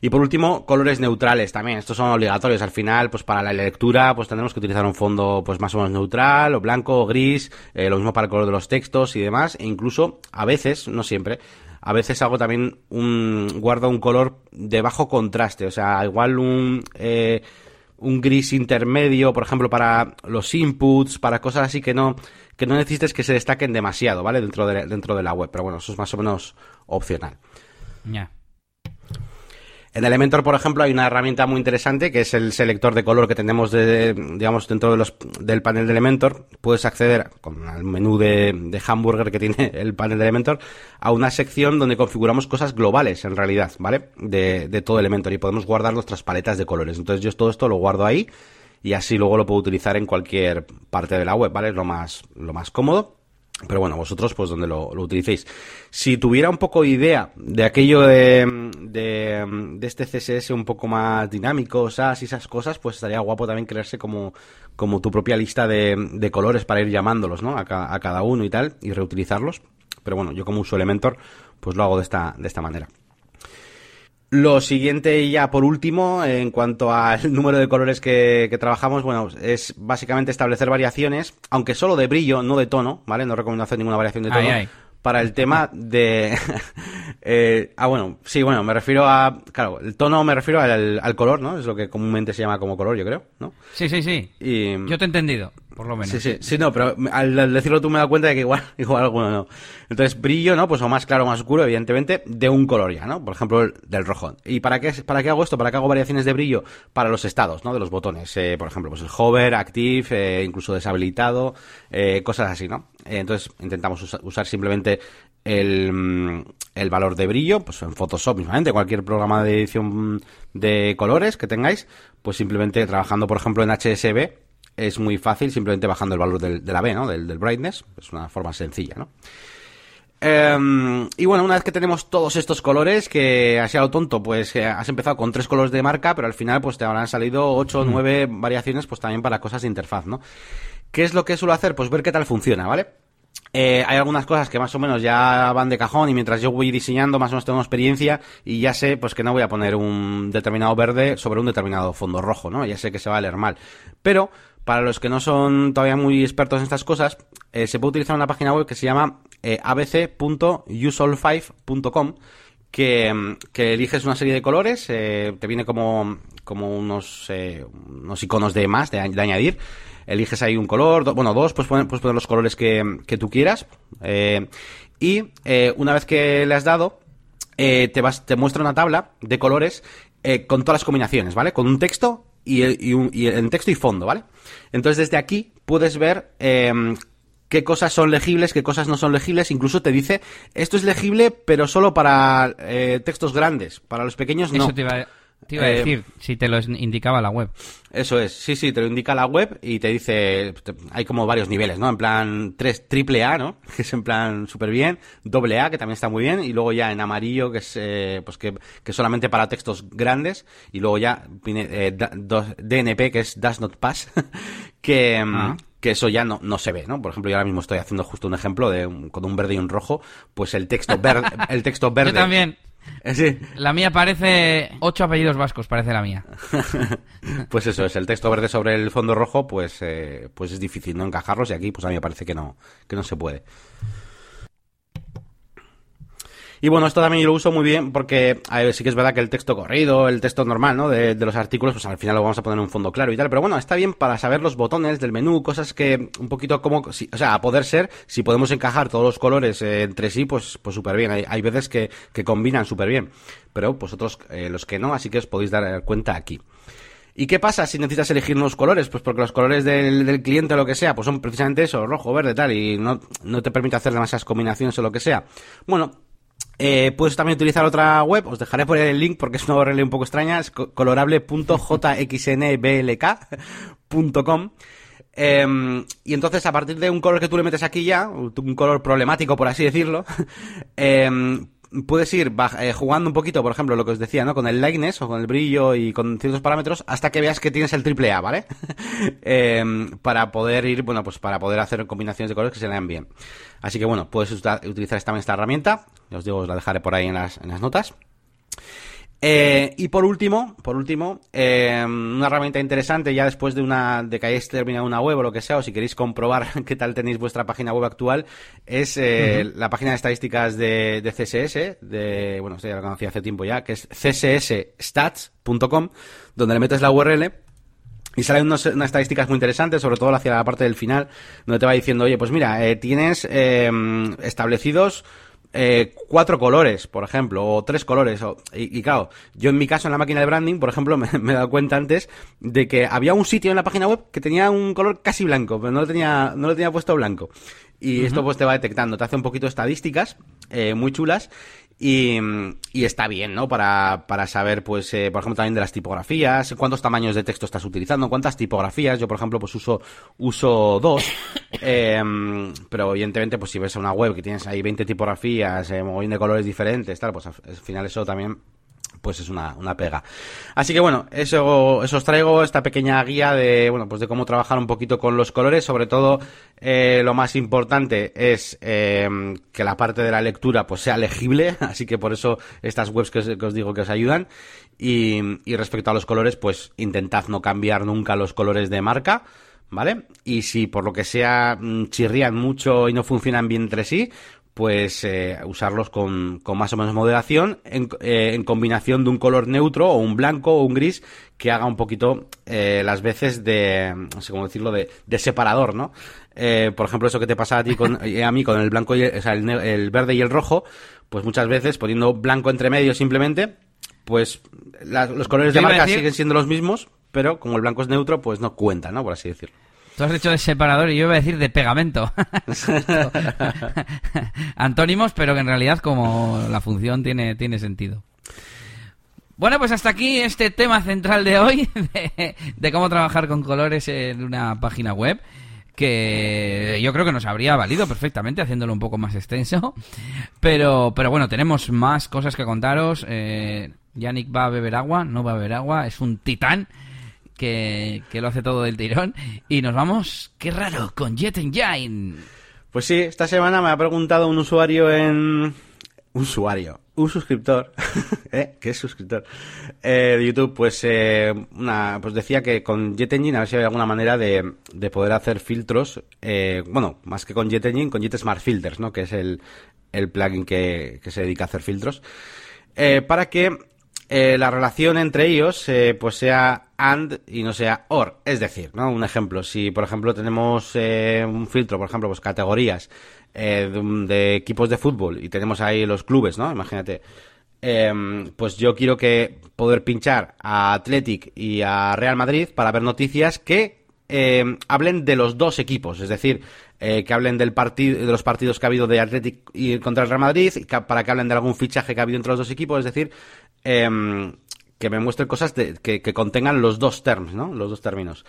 Y por último, colores neutrales también. Estos son obligatorios. Al final, pues para la lectura, pues tendremos que utilizar un fondo pues más o menos neutral, o blanco, o gris, eh, lo mismo para el color de los textos y demás. E incluso, a veces, no siempre, a veces hago también un, guardo un color de bajo contraste. O sea, igual un, eh, un gris intermedio, por ejemplo, para los inputs, para cosas así que no, que no necesites que se destaquen demasiado, ¿vale? Dentro de, dentro de la web. Pero bueno, eso es más o menos opcional. En Elementor, por ejemplo, hay una herramienta muy interesante que es el selector de color que tenemos de, digamos, dentro del panel de Elementor. Puedes acceder con el menú de, de hamburger que tiene el panel de Elementor a una sección donde configuramos cosas globales, en realidad, ¿vale? De, de todo Elementor y podemos guardar nuestras paletas de colores. Entonces yo todo esto lo guardo ahí y así luego lo puedo utilizar en cualquier parte de la web, ¿vale? Es lo más, lo más cómodo. Pero bueno, vosotros pues donde lo, utilicéis. Si tuviera un poco idea de aquello de, de, este CSS un poco más dinámico, SAS y esas cosas, pues estaría guapo también crearse como, como tu propia lista de, de colores para ir llamándolos, ¿no? A, a, cada uno y tal, y reutilizarlos. Pero bueno, yo como uso Elementor, pues lo hago de esta, de esta manera. Lo siguiente ya por último, en cuanto al número de colores que, trabajamos, bueno, es básicamente establecer variaciones, aunque solo de brillo, no de tono, ¿vale? No recomiendo hacer ninguna variación de tono. Para el tema de... Eh, ah, bueno, sí, bueno, me refiero a... Claro, el tono me refiero al, color, ¿no? Es lo que comúnmente se llama como color, yo creo, ¿no? Sí, sí, sí. Y... Yo te he entendido por lo menos. Sí, sí, sí, no, pero al decirlo tú me das cuenta de que igual, igual alguno no. Entonces, brillo, ¿no? Pues o más claro o más oscuro, evidentemente, de un color ya, ¿no? Por ejemplo, del rojo. ¿Y para qué, para qué hago esto? ¿Para qué hago variaciones de brillo? Para los estados, ¿no? De los botones. Eh, por ejemplo, pues el hover, active, eh, incluso deshabilitado, eh, cosas así, ¿no? entonces, intentamos usar simplemente el, mm, el valor de brillo, pues en Photoshop mismamente, cualquier programa de edición de colores que tengáis, pues simplemente trabajando, por ejemplo, en HSB, es muy fácil simplemente bajando el valor del, de la B, ¿no? Del, brightness. Es una forma sencilla, ¿no? Em, y bueno, una vez que tenemos todos estos colores, que ha sido tonto, pues has empezado con tres colores de marca, pero al final pues te habrán salido ocho o nueve variaciones, pues también para cosas de interfaz, ¿no? ¿Qué es lo que suelo hacer? Pues ver qué tal funciona, ¿vale? Eh, hay algunas cosas que más o menos ya van de cajón y mientras yo voy diseñando más o menos tengo experiencia y ya sé pues que no voy a poner un determinado verde sobre un determinado fondo rojo, ¿no? Ya sé que se va a leer mal. Pero para los que no son todavía muy expertos en estas cosas, eh, se puede utilizar una página web que se llama eh, abc.useall5.com que, que, eliges una serie de colores, eh, te viene como, eh, unos iconos de más, de, añadir. Eliges ahí un color, bueno, dos, pues puedes poner los colores que, que tú quieras. Y una vez que le has dado, te, vas, te muestra una tabla de colores con todas las combinaciones, ¿vale? Con un texto y, y, un, y en texto y fondo, ¿vale? Entonces desde aquí puedes ver qué cosas son legibles, qué cosas no son legibles. Incluso te dice, esto es legible, pero solo para eh, textos grandes. Para los pequeños no. Te iba a decir, eh, si te lo indicaba la web. Eso es, sí, sí, te lo indica la web y te dice, hay como varios niveles, ¿no? En plan 3, triple A, ¿no? Que es en plan súper bien, doble A, que también está muy bien, y luego ya en amarillo, que es, eh, pues que, que solamente para textos grandes, y luego ya eh, DNP, que es Does Not Pass, que... Ah que eso ya no, no se ve, ¿no? Por ejemplo, yo ahora mismo estoy haciendo justo un ejemplo de un, con un verde y un rojo, pues el texto verde, el texto verde. Yo también. Sí. La mía parece ocho apellidos vascos, parece la mía. pues eso es, el texto verde sobre el fondo rojo, pues, eh, pues es difícil no encajarlos y aquí, pues a mí me parece que no, que no se puede. Y bueno, esto también yo lo uso muy bien porque a ver, sí que es verdad que el texto corrido, el texto normal, ¿no? De, los artículos, pues al final lo vamos a poner en un fondo claro y tal. Pero bueno, está bien para saber los botones del menú, cosas que un poquito como, o sea, a poder ser, si podemos encajar todos los colores eh, entre sí, pues pues súper bien. Hay, hay, veces que, que combinan súper bien. Pero pues otros, eh, los que no, así que os podéis dar cuenta aquí. ¿Y qué pasa si necesitas elegir unos colores? Pues porque los colores del, del, cliente o lo que sea, pues son precisamente eso, rojo, verde, tal, y no, no te permite hacer demasiadas combinaciones o lo que sea. Bueno, eh, puedes también utilizar otra web, os dejaré por el link porque es una URL un poco extraña, es colorable.jxnblk.com. Eh, y entonces a partir de un color que tú le metes aquí ya, un color problemático por así decirlo, eh, puedes ir eh, jugando un poquito, por ejemplo, lo que os decía, ¿no? Con el lightness o con el brillo y con ciertos parámetros hasta que veas que tienes el triple A, ¿vale? eh, para poder ir, bueno, pues para poder hacer combinaciones de colores que se lean bien. Así que bueno, puedes utilizar también esta herramienta. Os digo, os la dejaré por ahí en las notas. Eh, y por último, por último, eh, una herramienta interesante ya después de una de que hayáis terminado una web o lo que sea, o si queréis comprobar qué tal tenéis vuestra página web actual, es eh, uh -huh. la página de estadísticas de, de CSS, de bueno, ya la conocí hace tiempo ya, que es cssstats.com, donde le metes la URL y salen unos, unas estadísticas muy interesantes, sobre todo hacia la parte del final, donde te va diciendo, oye, pues mira, eh, tienes eh, establecidos eh, cuatro colores, por ejemplo, o tres colores. O, y, y, claro, yo en mi caso en la máquina de branding, por ejemplo, me, me, he dado cuenta antes de que había un sitio en la página web que tenía un color casi blanco, pero no lo tenía, no lo tenía puesto blanco. Y uh -huh. esto pues te va detectando, te hace un poquito de estadísticas eh, muy chulas y, y, está bien, ¿no? Para, para saber, pues, eh, por ejemplo, también de las tipografías, cuántos tamaños de texto estás utilizando, cuántas tipografías. Yo, por ejemplo, pues uso, uso dos. eh, pero evidentemente, pues si ves una web que tienes ahí 20 tipografías, eh, mogollón de colores diferentes, tal, pues al final eso también pues es una, una pega. Así que bueno, eso, eso os traigo, esta pequeña guía de, bueno, pues de cómo trabajar un poquito con los colores, sobre todo eh, lo más importante es eh, que la parte de la lectura pues sea legible, así que por eso estas webs que os, digo que os ayudan. Y, y respecto a los colores, pues intentad no cambiar nunca los colores de marca. ¿Vale? Y si por lo que sea mm, chirrían mucho y no funcionan bien entre sí, pues eh, usarlos con, con, más o menos moderación en, eh, en, combinación de un color neutro o un blanco o un gris que haga un poquito eh, las veces de, no sé cómo decirlo, de, de separador, ¿no? Eh, por ejemplo, eso que te pasa a ti con, a mí con el blanco y el, o sea, el, el, verde y el rojo, pues muchas veces poniendo blanco entre medio simplemente, pues la, los colores de marca decir... siguen siendo los mismos, pero como el blanco es neutro, pues no cuenta, ¿no? Por así decirlo. Tú has dicho de separador y yo iba a decir de pegamento. Antónimos, pero que en realidad como la función tiene, tiene sentido. Bueno, pues hasta aquí este tema central de hoy, de, de, cómo trabajar con colores en una página web, que yo creo que nos habría valido perfectamente haciéndolo un poco más extenso. Pero, pero bueno, tenemos más cosas que contaros. Eh, Yannick va a beber agua, no va a beber agua, es un titán que, que, lo hace todo del tirón. Y nos vamos, qué raro, con Jet Engine. Pues sí, esta semana me ha preguntado un usuario en, usuario, un suscriptor, ¿eh? ¿Qué es suscriptor? Eh, de YouTube, pues, eh, una, pues decía que con Jet Engine a ver si había alguna manera de, de poder hacer filtros, eh, bueno, más que con Jet Engine, con Jet Smart Filters, ¿no? Que es el, el plugin que, que se dedica a hacer filtros, eh, para que eh, la relación entre ellos eh, pues sea and y no sea or. Es decir, ¿no? Un ejemplo, si por ejemplo tenemos eh, un filtro, por ejemplo, pues categorías eh, de, equipos de fútbol y tenemos ahí los clubes, ¿no? Imagínate. em, pues yo quiero que poder pinchar a Athletic y a Real Madrid para ver noticias que eh, hablen de los dos equipos, es decir, eh, que hablen del partido, de los partidos que ha habido de Athletic y contra el Real Madrid, que- para que hablen de algún fichaje que ha habido entre los dos equipos, es decir, em, que me muestren cosas de- que, que contengan los dos terms, ¿no? Los dos términos.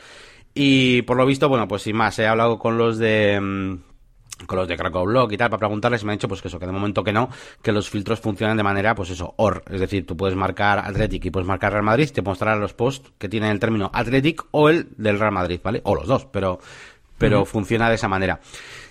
Y por lo visto, bueno, pues sin más, he hablado con los de... em, con los de Krakow Blog y tal, para preguntarles, me han dicho pues que eso, que de momento que no, que los filtros funcionan de manera, pues eso, OR. Es decir, tú puedes marcar Athletic y puedes marcar Real Madrid, te mostrará los posts que tienen el término Athletic o el del Real Madrid, ¿vale? O los dos, pero, pero funciona de esa manera.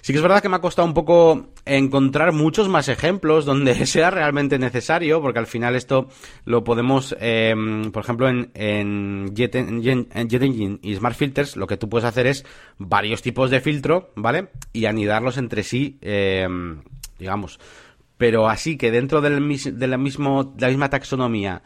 Sí que es verdad que me ha costado un poco encontrar muchos más ejemplos donde sea realmente necesario, porque al final esto lo podemos, eh, por ejemplo, en, en, Jet, en Jet- en Jet Engine y Smart Filters, lo que tú puedes hacer es varios tipos de filtro, ¿vale? Y anidarlos entre sí, eh, digamos. Pero así que dentro del, de, la mismo, la misma taxonomía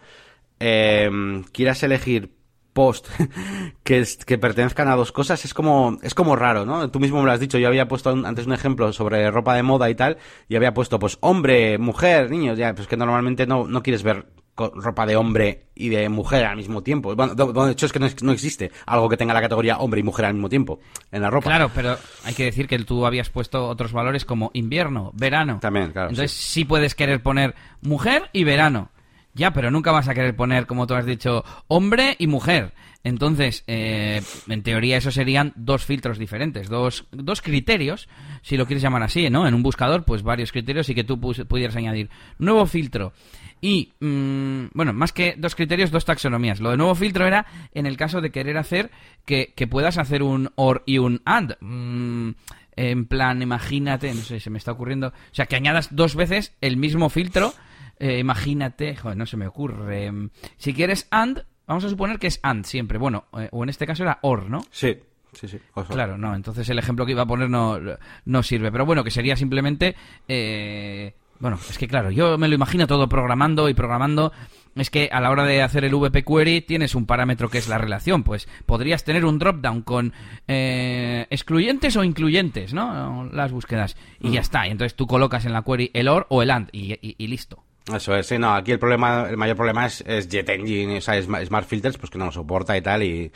eh, quieras elegir post que, es- que pertenezcan a dos cosas es como es como raro, ¿no? Tú mismo me lo has dicho, yo había puesto antes un ejemplo sobre ropa de moda y tal, y había puesto pues hombre, mujer, niños, ya, pues que normalmente no, no quieres ver ropa de hombre y de mujer al mismo tiempo. Bueno, de, hecho es que no, no existe algo que tenga la categoría hombre y mujer al mismo tiempo en la ropa. Claro, pero hay que decir que tú habías puesto otros valores como invierno, verano. También, claro, Entonces sí. puedes querer poner mujer y verano. Ya, pero nunca vas a querer poner, como tú has dicho, hombre y mujer. Entonces, eh, en teoría eso serían dos filtros diferentes, dos, dos criterios, si lo quieres llamar así, ¿no? En un buscador, pues varios criterios y que tú pudieras añadir nuevo filtro. Y, mm, bueno, más que dos criterios, dos taxonomías. Lo de nuevo filtro era en el caso de querer hacer que, que puedas hacer un or y un and. Mm, en plan, imagínate, no sé, se me está ocurriendo. O sea, que añadas dos veces el mismo filtro. Eh, imagínate, joder, no se me ocurre. Si quieres and, vamos a suponer que es and siempre. Bueno, eh, o en este caso era or, ¿no? Sí, sí, sí. Claro, no, entonces el ejemplo que iba a poner no, no sirve. Pero bueno, que sería simplemente. eh, bueno, es que claro, yo me lo imagino todo programando y programando. Es que a la hora de hacer el VP Query tienes un parámetro que es la relación. Pues podrías tener un dropdown con eh, excluyentes o incluyentes, ¿no? Las búsquedas. Y ya está. Y entonces tú colocas en la query el OR o el AND y, y- y listo. Eso es, sí, no, aquí el problema, el mayor problema es, es Jet Engine, o sea, Sma- Smart Filters, pues que no lo soporta y tal, y,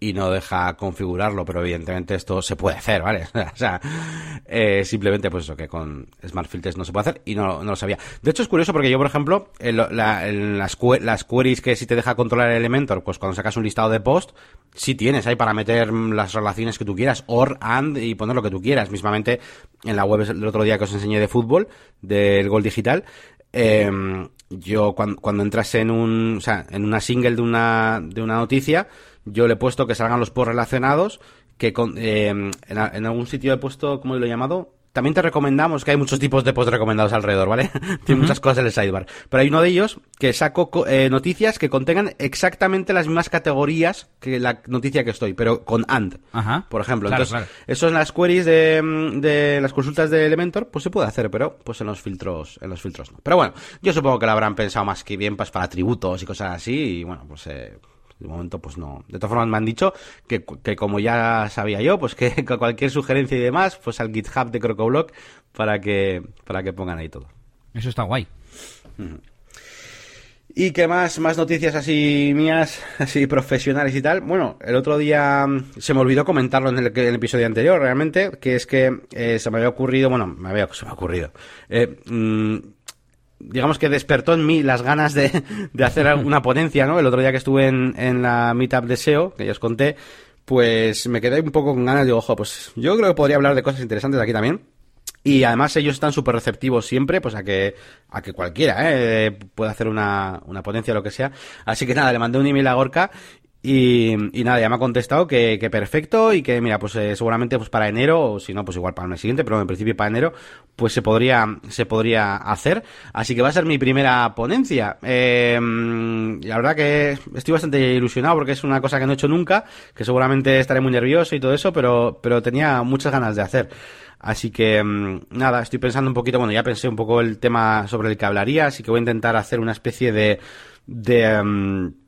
y no deja configurarlo, pero evidentemente esto se puede hacer, ¿vale? o sea, eh, simplemente pues eso, que con Smart Filters no se puede hacer, y no, no lo sabía. De hecho es curioso porque yo, por ejemplo, en, lo- la- las, las queries que si te deja controlar el Elementor, pues cuando sacas un listado de post, sí tienes ahí para meter las relaciones que tú quieras, or, and, y poner lo que tú quieras. Mismamente, en la web el otro día que os enseñé de fútbol, del Gol Digital, eh, yo cuando, cuando entras en un, o sea, en una single de una, de una noticia, yo le he puesto que salgan los posts relacionados, que con, eh, en, en algún sitio he puesto, ¿cómo lo he llamado? También te recomendamos que hay muchos tipos de posts recomendados alrededor, ¿vale? Tiene muchas cosas en el sidebar. Pero hay uno de ellos que saco co- eh, noticias que contengan exactamente las mismas categorías que la noticia que estoy, pero con and. Ajá. Por ejemplo, Claro, entonces, claro. eso en las queries de, mm, de las consultas de Elementor, pues se puede hacer, pero pues en los filtros, en los filtros no. Pero bueno, yo supongo que lo habrán pensado más que bien pues, para tributos y cosas así, y bueno, pues eh, de momento pues no. De todas formas me han dicho que, que como ya sabía yo, pues que, cualquier sugerencia y demás, pues al GitHub de CrocoBlock para que, para que pongan ahí todo. Eso está guay. ¿Y qué más? Más noticias así mías, así profesionales y tal. Bueno, el otro día mm, se me olvidó comentarlo en el, en el episodio anterior, realmente, que es que eh, se me había ocurrido, bueno, me había, se me ha ocurrido. Eh, mm, digamos que despertó en mí las ganas de, de hacer una ponencia, ¿no? El otro día que estuve en, en la meetup de SEO, que ya os conté, pues me quedé un poco con ganas, digo, ojo, pues yo creo que podría hablar de cosas interesantes aquí también. Y además ellos están súper receptivos siempre, pues a que, a que cualquiera, ¿eh? pueda hacer una, una ponencia o lo que sea. Así que nada, le mandé un email a Gorka Y, y, nada, ya me ha contestado que, que perfecto y que, mira, pues eh, seguramente pues para enero, o si no, pues igual para el mes siguiente, pero en principio para enero, pues se podría, se podría hacer. Así que va a ser mi primera ponencia. Eh, la verdad que estoy bastante ilusionado porque es una cosa que no he hecho nunca, que seguramente estaré muy nervioso y todo eso, pero, pero tenía muchas ganas de hacer. Así que mm, nada, estoy pensando un poquito, bueno, ya pensé un poco el tema sobre el que hablaría, así que voy a intentar hacer una especie de, de, mm,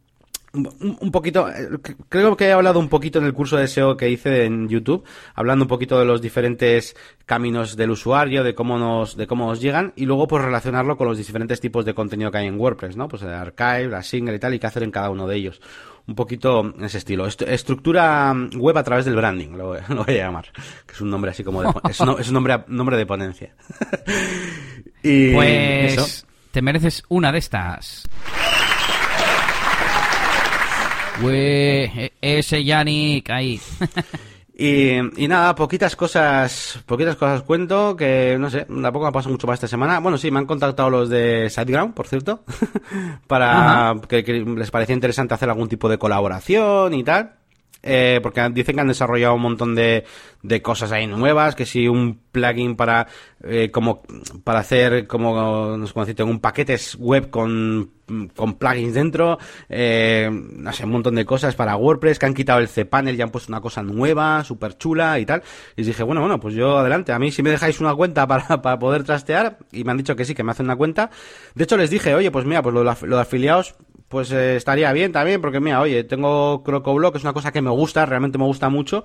un, poquito, eh, creo que he hablado un poquito en el curso de SEO que hice en YouTube, hablando un poquito de los diferentes caminos del usuario, de cómo nos, de cómo nos llegan, y luego pues relacionarlo con los diferentes tipos de contenido que hay en WordPress, ¿no? Pues el archive, la single y tal, y qué hacer en cada uno de ellos. Un poquito en ese estilo. estructura web a través del branding, lo, voy a llamar. Que es un nombre así como de, es, un, nombre, nombre de ponencia. y pues, te mereces una de estas. Ese Yannick ahí. Y, nada, poquitas cosas, poquitas cosas cuento, que no sé, tampoco me ha pasado mucho más esta semana. Bueno, sí, me han contactado los de SiteGround, por cierto, para que, les parecía interesante hacer algún tipo de colaboración y tal. Eh, porque dicen que han desarrollado un montón de, de cosas ahí nuevas, que si un plugin para eh, como para hacer como no sé cómo decirte, un paquetes web con, con plugins dentro, eh, un montón de cosas para WordPress, que han quitado el cPanel y han puesto una cosa nueva, súper chula y tal. Y dije, bueno, bueno, pues yo adelante, a mí si me dejáis una cuenta para, para poder trastear, y me han dicho que sí, que me hacen una cuenta. De hecho les dije, oye, pues mira, pues lo, lo de afiliados, pues eh, estaría bien también, porque mira, oye, tengo CrocoBlock, es una cosa que me gusta, realmente me gusta mucho,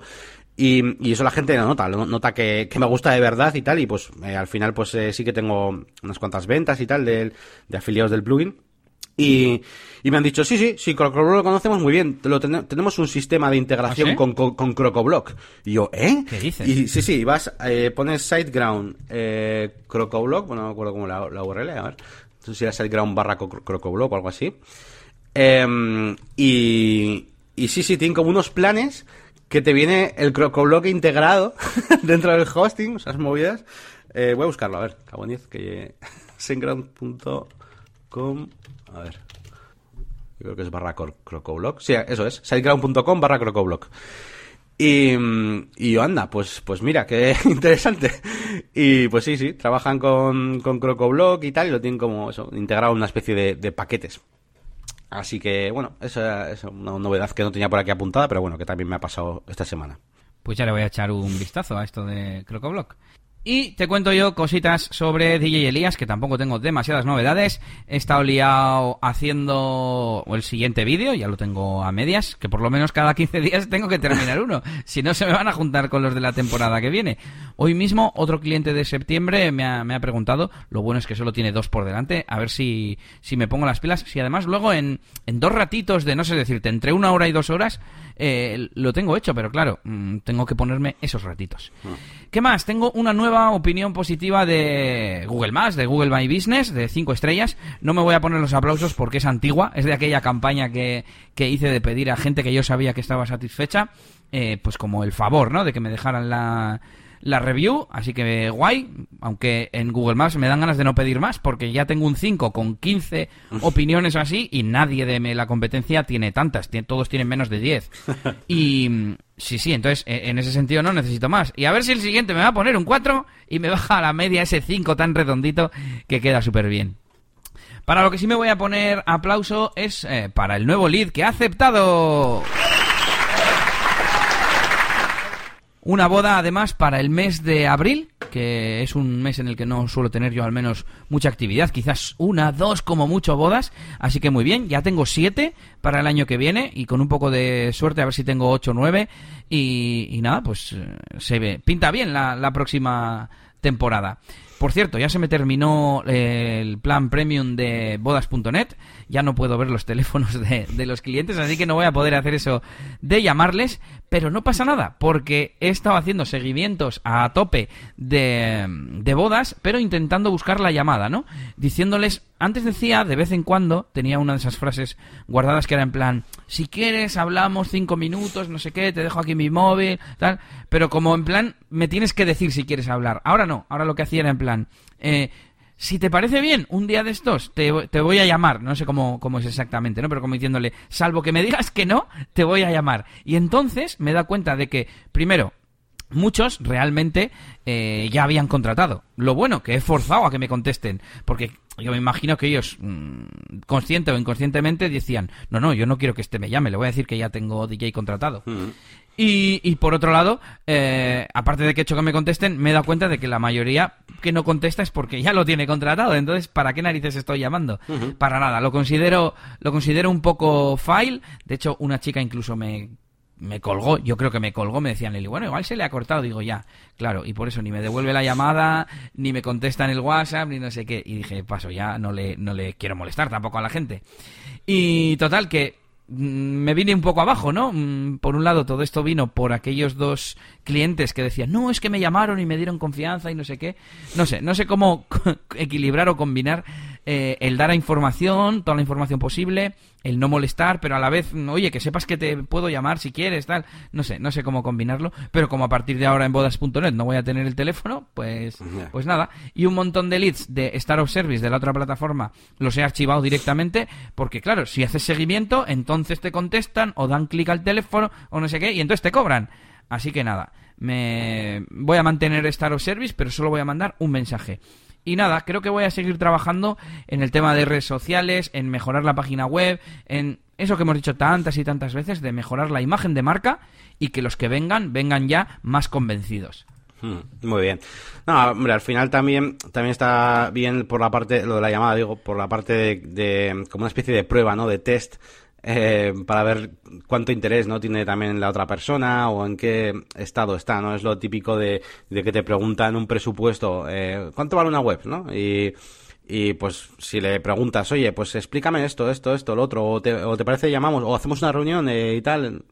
y, y eso la gente lo nota, nota que, que, me gusta de verdad y tal, y pues eh, al final pues eh, sí que tengo unas cuantas ventas y tal de, de afiliados del plugin. Y, y, me han dicho, sí, sí, sí, CrocoBlock lo conocemos muy bien. Lo tenemos un sistema de integración ¿Ah, con, con, CrocoBlock. Y yo, ¿eh? ¿Qué dices? Y sí, sí, vas, eh, pones SiteGround, eh, CrocoBlock, bueno, no me acuerdo cómo la, la URL, a ver. No sé si era SiteGround barra CrocoBlock o algo así. Em, y, y sí, sí, tienen como unos planes que te viene el crocobloque integrado dentro del hosting, esas movidas. Eh, voy a buscarlo, a ver, cabo 10, que siteground.com, a ver, yo creo que es barra crocoblock, sí, eso es, siteground.com barra crocoblock. Y, y anda, pues, pues mira, qué interesante. Y pues sí, sí, trabajan con, con CrocoBlock y tal, y lo tienen como eso, integrado en una especie de paquetes. Así que, bueno, esa es una novedad que no tenía por aquí apuntada, pero bueno, que también me ha pasado esta semana. Pues ya le voy a echar un vistazo a esto de Crocoblock. Y te cuento yo cositas sobre DJ Elías, que tampoco tengo demasiadas novedades. He estado liado haciendo el siguiente vídeo, ya lo tengo a medias, que por lo menos cada 15 días tengo que terminar uno. si no, se me van a juntar con los de la temporada que viene. Hoy mismo, otro cliente de septiembre me ha, me ha preguntado, lo bueno es que solo tiene dos por delante, a ver si, si me pongo las pilas. Si además luego en, en dos ratitos de, no sé decirte, entre una hora y dos horas, eh, lo tengo hecho, pero claro, mm, tengo que ponerme esos ratitos. Ah. ¿Qué más? Tengo una nueva opinión positiva de Google Más, de Google My Business, de 5 estrellas. No me voy a poner los aplausos porque es antigua, es de aquella campaña que, que hice de pedir a gente que yo sabía que estaba satisfecha, eh, pues como el favor, ¿no? De que me dejaran la la review, así que guay, aunque en Google Maps me dan ganas de no pedir más, porque ya tengo un 5 con 15 opiniones así y nadie de la competencia tiene tantas, todos tienen menos de 10. Y sí, sí, entonces e, en ese sentido no necesito más. Y a ver si el siguiente me va a poner un 4 y me baja a la media ese 5 tan redondito que queda súper bien. Para lo que sí me voy a poner aplauso es eh, para el nuevo lead que ha aceptado. Una boda además para el mes de abril, que es un mes en el que no suelo tener yo al menos mucha actividad, quizás una, dos como mucho bodas, así que muy bien, ya tengo siete para el año que viene y con un poco de suerte a ver si tengo ocho o nueve y, nada, pues eh, se ve, pinta bien la, próxima temporada. Por cierto, ya se me terminó eh, el plan premium de bodas.net. Ya no puedo ver los teléfonos de, los clientes, así que no voy a poder hacer eso de llamarles. Pero no pasa nada, porque he estado haciendo seguimientos a tope de, de bodas, pero intentando buscar la llamada, ¿no? Diciéndoles antes decía, de vez en cuando, tenía una de esas frases guardadas que era en plan, si quieres hablamos cinco minutos, no sé qué, te dejo aquí mi móvil, tal, pero como en plan, me tienes que decir si quieres hablar. Ahora no, ahora lo que hacía era en plan, eh, si te parece bien, un día de estos te, voy a llamar, no sé cómo, cómo, es exactamente, ¿no? Pero como diciéndole, salvo que me digas que no, te voy a llamar. Y entonces me da cuenta de que, primero, muchos realmente eh, ya habían contratado. Lo bueno, que he forzado a que me contesten, porque yo me imagino que ellos, mm, consciente o inconscientemente, decían, no, no, yo no quiero que este me llame, le voy a decir que ya tengo DJ contratado. Mm. Y, y, por otro lado, eh, aparte de que he hecho que me contesten, me he dado cuenta de que la mayoría que no contesta es porque ya lo tiene contratado. Entonces, ¿para qué narices estoy llamando? Para nada. Lo considero, lo considero un poco file. De hecho, una chica incluso me, me colgó. Yo creo que me colgó. Me decían, Lili, bueno, igual se le ha cortado. Digo, ya. Claro. Y por eso ni me devuelve la llamada, ni me contesta en el WhatsApp, ni no sé qué. Y dije, paso, ya no le, no le quiero molestar tampoco a la gente. Y total, que Mm, me vine un poco abajo, ¿no? Mm, por un lado, todo esto vino por aquellos dos clientes que decían, no, es que me llamaron y me dieron confianza y no sé qué. No sé, no sé cómo equilibrar o combinar eh, el dar a información, toda la información posible, el no molestar, pero a la vez, oye, que sepas que te puedo llamar si quieres, tal. No sé, no sé cómo combinarlo, pero como a partir de ahora en bodas.net no voy a tener el teléfono, pues, pues nada. Y un montón de leads de Star of Service de la otra plataforma los he archivado directamente, porque claro, si haces seguimiento, entonces te contestan o dan clic al teléfono o no sé qué, y entonces te cobran. Así que nada, me voy a mantener Star of Service, pero solo voy a mandar un mensaje. Y nada, creo que voy a seguir trabajando en el tema de redes sociales, en mejorar la página web, en eso que hemos dicho tantas y tantas veces, de mejorar la imagen de marca y que los que vengan vengan ya más convencidos. Hmm, muy bien. No, hombre, al final también, también está bien por la parte, lo de la llamada, digo, por la parte de, de como una especie de prueba, ¿no? De test eh, para ver cuánto interés no tiene también la otra persona o en qué estado está, ¿no? Es lo típico de, de que te preguntan un presupuesto, eh, ¿cuánto vale una web, no? Y, y pues si le preguntas, oye, pues explícame esto, esto, esto, lo otro, o te, o te parece llamamos, o hacemos una reunión eh, y tal,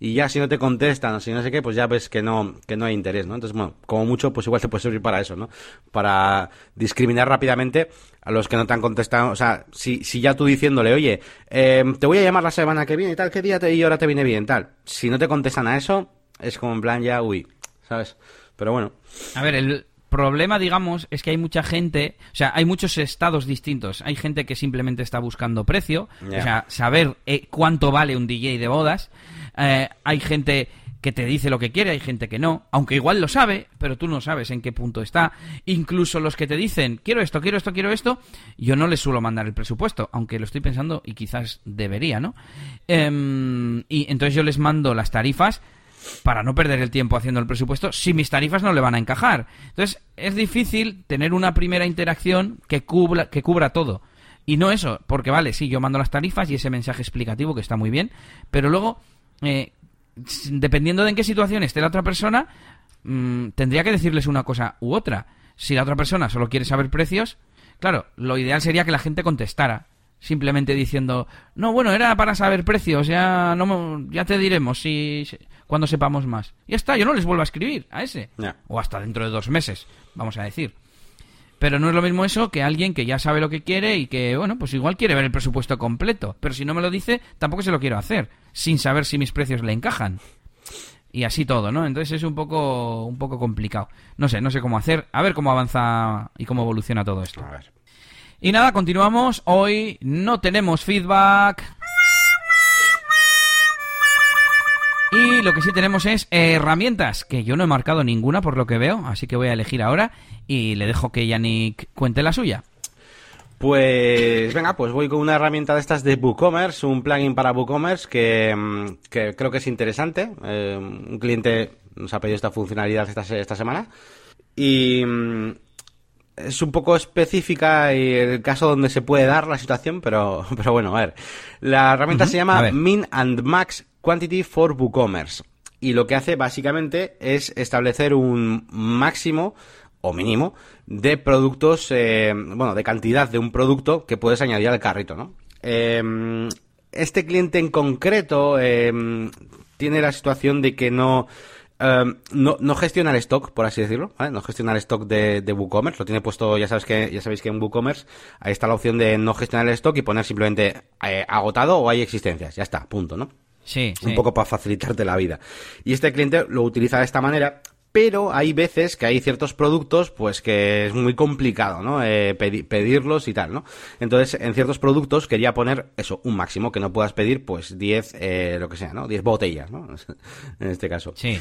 y ya si no te contestan o si no sé qué, pues ya ves que no, que no hay interés, ¿no? Entonces, bueno, como mucho, pues igual te puede servir para eso, ¿no? Para discriminar rápidamente a los que no te han contestado. O sea, si, si ya tú diciéndole, oye, eh, te voy a llamar la semana que viene y tal, ¿qué día te, y hora te viene bien, tal? Si no te contestan a eso, es como en plan ya, uy, ¿sabes? Pero bueno. A ver, el, problema, digamos, es que hay mucha gente, o sea, hay muchos estados distintos. Hay gente que simplemente está buscando precio, o sea, saber eh, cuánto vale un DJ de bodas. Eh, hay gente que te dice lo que quiere, hay gente que no, aunque igual lo sabe, pero tú no sabes en qué punto está. Incluso los que te dicen, quiero esto, quiero esto, quiero esto, yo no les suelo mandar el presupuesto, aunque lo estoy pensando y quizás debería, ¿no? Em, y entonces yo les mando las tarifas para no perder el tiempo haciendo el presupuesto si mis tarifas no le van a encajar. Entonces es difícil tener una primera interacción que cubra, que cubra todo. Y no eso, porque vale, sí, yo mando las tarifas y ese mensaje explicativo que está muy bien, pero luego eh, dependiendo de en qué situación esté la otra persona, mm, tendría que decirles una cosa u otra. Si la otra persona solo quiere saber precios, claro, lo ideal sería que la gente contestara. Simplemente diciendo, no, bueno, era para saber precios, ya, no, ya te diremos si, cuando sepamos más. Ya está, yo no les vuelvo a escribir a ese. O hasta dentro de dos meses, vamos a decir. Pero no es lo mismo eso que alguien que ya sabe lo que quiere y que, bueno, pues igual quiere ver el presupuesto completo. Pero si no me lo dice, tampoco se lo quiero hacer, sin saber si mis precios le encajan. Y así todo, ¿no? Entonces es un poco, un poco complicado. No sé, no sé cómo hacer. A ver cómo avanza y cómo evoluciona todo esto. Y nada, continuamos. Hoy no tenemos feedback. Y lo que sí tenemos es herramientas, que yo no he marcado ninguna por lo que veo, así que voy a elegir ahora y le dejo que Yannick cuente la suya. Pues venga, pues voy con una herramienta de estas de WooCommerce, un plugin para WooCommerce que, mm, creo que es interesante. Eh, un cliente nos ha pedido esta funcionalidad esta, esta semana y mm, es un poco específica y el caso donde se puede dar la situación, pero, pero bueno, a ver. La herramienta se llama Min and Max Quantity for WooCommerce. Y lo que hace básicamente es establecer un máximo o mínimo de productos, eh, bueno, de cantidad de un producto que puedes añadir al carrito, ¿no? Em, este cliente en concreto em, tiene la situación de que no, em, no, no, gestiona el stock, por así decirlo, ¿vale? No gestiona el stock de, de WooCommerce, lo tiene puesto, ya sabes que, ya sabéis que en WooCommerce ahí está la opción de no gestionar el stock y poner simplemente eh, agotado o hay existencias, ya está, punto, ¿no? Sí, Un poco para facilitarte la vida. Y este cliente lo utiliza de esta manera pero hay veces que hay ciertos productos pues que es muy complicado, ¿no? Eh, pedirlos y tal, ¿no? Entonces, en ciertos productos quería poner eso, un máximo, que no puedas pedir pues 10, eh, lo que sea, ¿no? 10 botellas, ¿no? en este caso. Sí.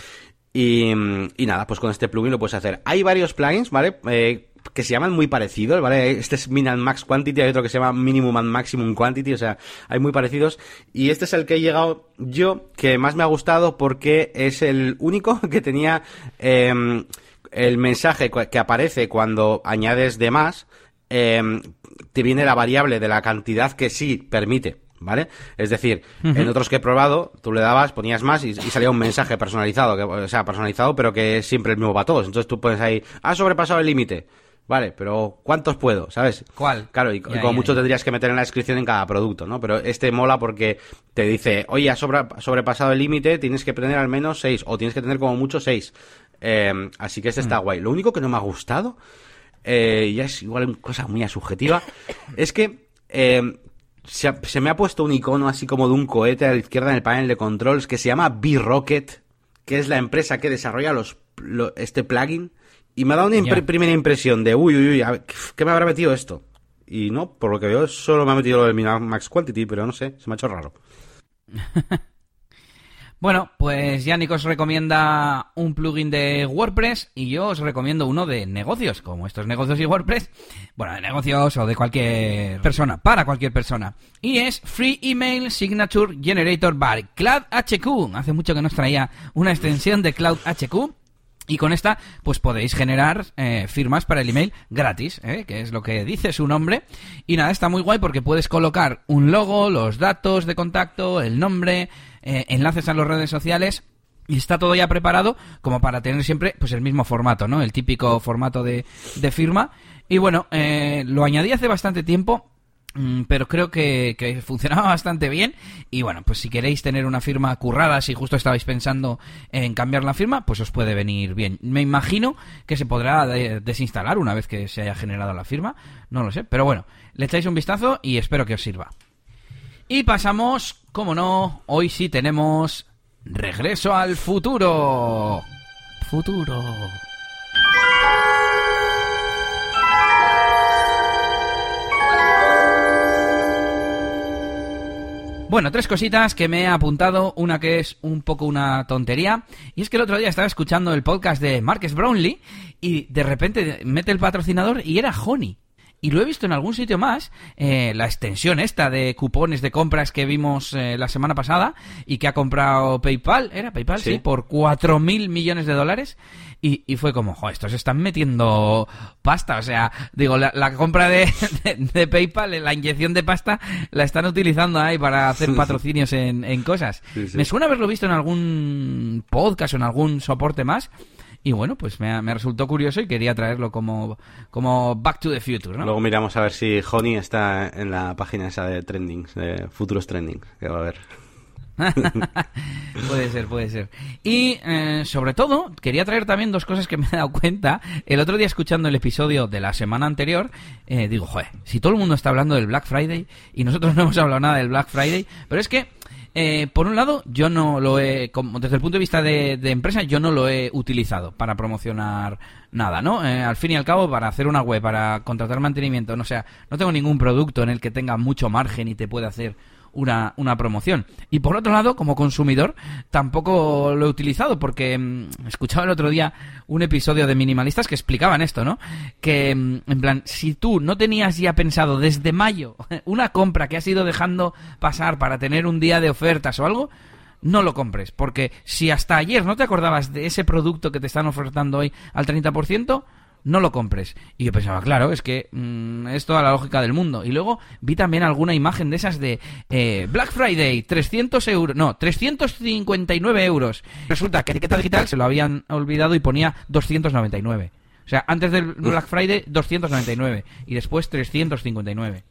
Y, nada, pues con este plugin lo puedes hacer. Hay varios plugins, ¿vale? Eh, que se llaman muy parecidos, ¿vale? Este es Min and Max Quantity, hay otro que se llama Minimum and Maximum Quantity, o sea, hay muy parecidos. Y este es el que he llegado yo, que más me ha gustado porque es el único que tenía em, el mensaje que aparece cuando añades de más, em, te viene la variable de la cantidad que sí permite. ¿Vale? Es decir, en otros que he probado, tú le dabas, ponías más y, salía un mensaje personalizado, que, o sea, personalizado, pero que es siempre el mismo para todos. Entonces tú pones ahí, ha sobrepasado el límite. Vale, pero ¿cuántos puedo? ¿Sabes? ¿Cuál? Claro, y, como mucho tendrías que meter en la descripción en cada producto, ¿no? Pero este mola porque te dice, oye, has sobrepasado el límite, tienes que tener al menos seis, o tienes que tener como mucho seis. Eh, así que este está mm. guay. Lo único que no me ha gustado, eh, ya es igual una cosa muy subjetiva, es que eh, se, me ha puesto un icono así como de un cohete a la izquierda en el panel de controls que se llama B-Rocket, que es la empresa que desarrolla los, este plugin y me ha dado una primera impresión de, uy, uy, uy, ¿qué me habrá metido esto? Y no, por lo que veo, solo me ha metido lo del Max Quantity, pero no sé, se me ha hecho raro. bueno, pues Yannick os recomienda un plugin de WordPress y yo os recomiendo uno de negocios, como estos negocios y WordPress, bueno, de negocios o de cualquier persona, para cualquier persona. Y es Free Email Signature Generator by Cloud HQ. Hace mucho que nos traía una extensión de Cloud HQ y con esta, pues podéis generar eh, firmas para el email gratis, ¿eh? que es lo que dice su nombre. Y nada, está muy guay porque puedes colocar un logo, los datos de contacto, el nombre, eh, enlaces a las redes sociales. Y está todo ya preparado como para tener siempre pues el mismo formato, ¿no? El típico formato de, firma. Y bueno, lo añadí hace bastante tiempo Mm, pero creo que, funcionaba bastante bien y bueno, pues si queréis tener una firma currada, si justo estabais pensando en cambiar la firma, pues os puede venir bien. Me imagino que se podrá desinstalar una vez que se haya generado la firma, no lo sé, pero bueno, le echáis un vistazo y espero que os sirva. Y pasamos, como no, hoy sí tenemos Regreso al futuro. Futuro. Bueno, tres cositas que me he apuntado. Una que es un poco una tontería. Y es que el otro día estaba escuchando el podcast de Marcus Brownlee y de repente mete el patrocinador y era Honey. Y lo he visto en algún sitio más, eh, la extensión esta de cupones de compras que vimos eh, la semana pasada y que ha comprado PayPal, ¿era PayPal? Sí, por cuatro mil millones de dólares. Y, y fue como, jo, estos están metiendo pasta. O sea, digo, la, compra de, de, PayPal, la inyección de pasta, la están utilizando ahí para hacer patrocinios en, en cosas. Me suena haberlo visto en algún podcast o en algún soporte más. Y bueno, pues me, me, resultó curioso y quería traerlo como, como Back to the Future, ¿no? Luego miramos a ver si Honey está en la página esa de trendings, de futuros trendings, que va a haber. puede ser, puede ser. Y eh, sobre todo, quería traer también dos cosas que me he dado cuenta. El otro día escuchando el episodio de la semana anterior, eh, digo, joder, si todo el mundo está hablando del Black Friday y nosotros no hemos hablado nada del Black Friday, pero es que... Eh, por un lado, yo no lo he, como, desde el punto de vista de, empresa, yo no lo he utilizado para promocionar nada, ¿no? al fin y al cabo, para hacer una web, para contratar mantenimiento, no sea, no tengo ningún producto en el que tenga mucho margen y te pueda hacer una, una promoción. Y por otro lado, como consumidor, tampoco lo he utilizado porque mm, escuchaba el otro día un episodio de minimalistas que explicaban esto, ¿no? Que, mm, en plan, si tú no tenías ya pensado desde mayo una compra que has ido dejando pasar para tener un día de ofertas o algo, no lo compres. Porque si hasta ayer no te acordabas de ese producto que te están ofertando hoy al 30%, no lo compres. Y yo pensaba, claro, es que mm, es toda la lógica del mundo. Y luego vi también alguna imagen de esas de eh, Black Friday, 300 euros, no, 359 euros. Resulta que etiqueta digital se lo habían olvidado y ponía 299. O sea, antes del Black Friday, 299. Y después 359.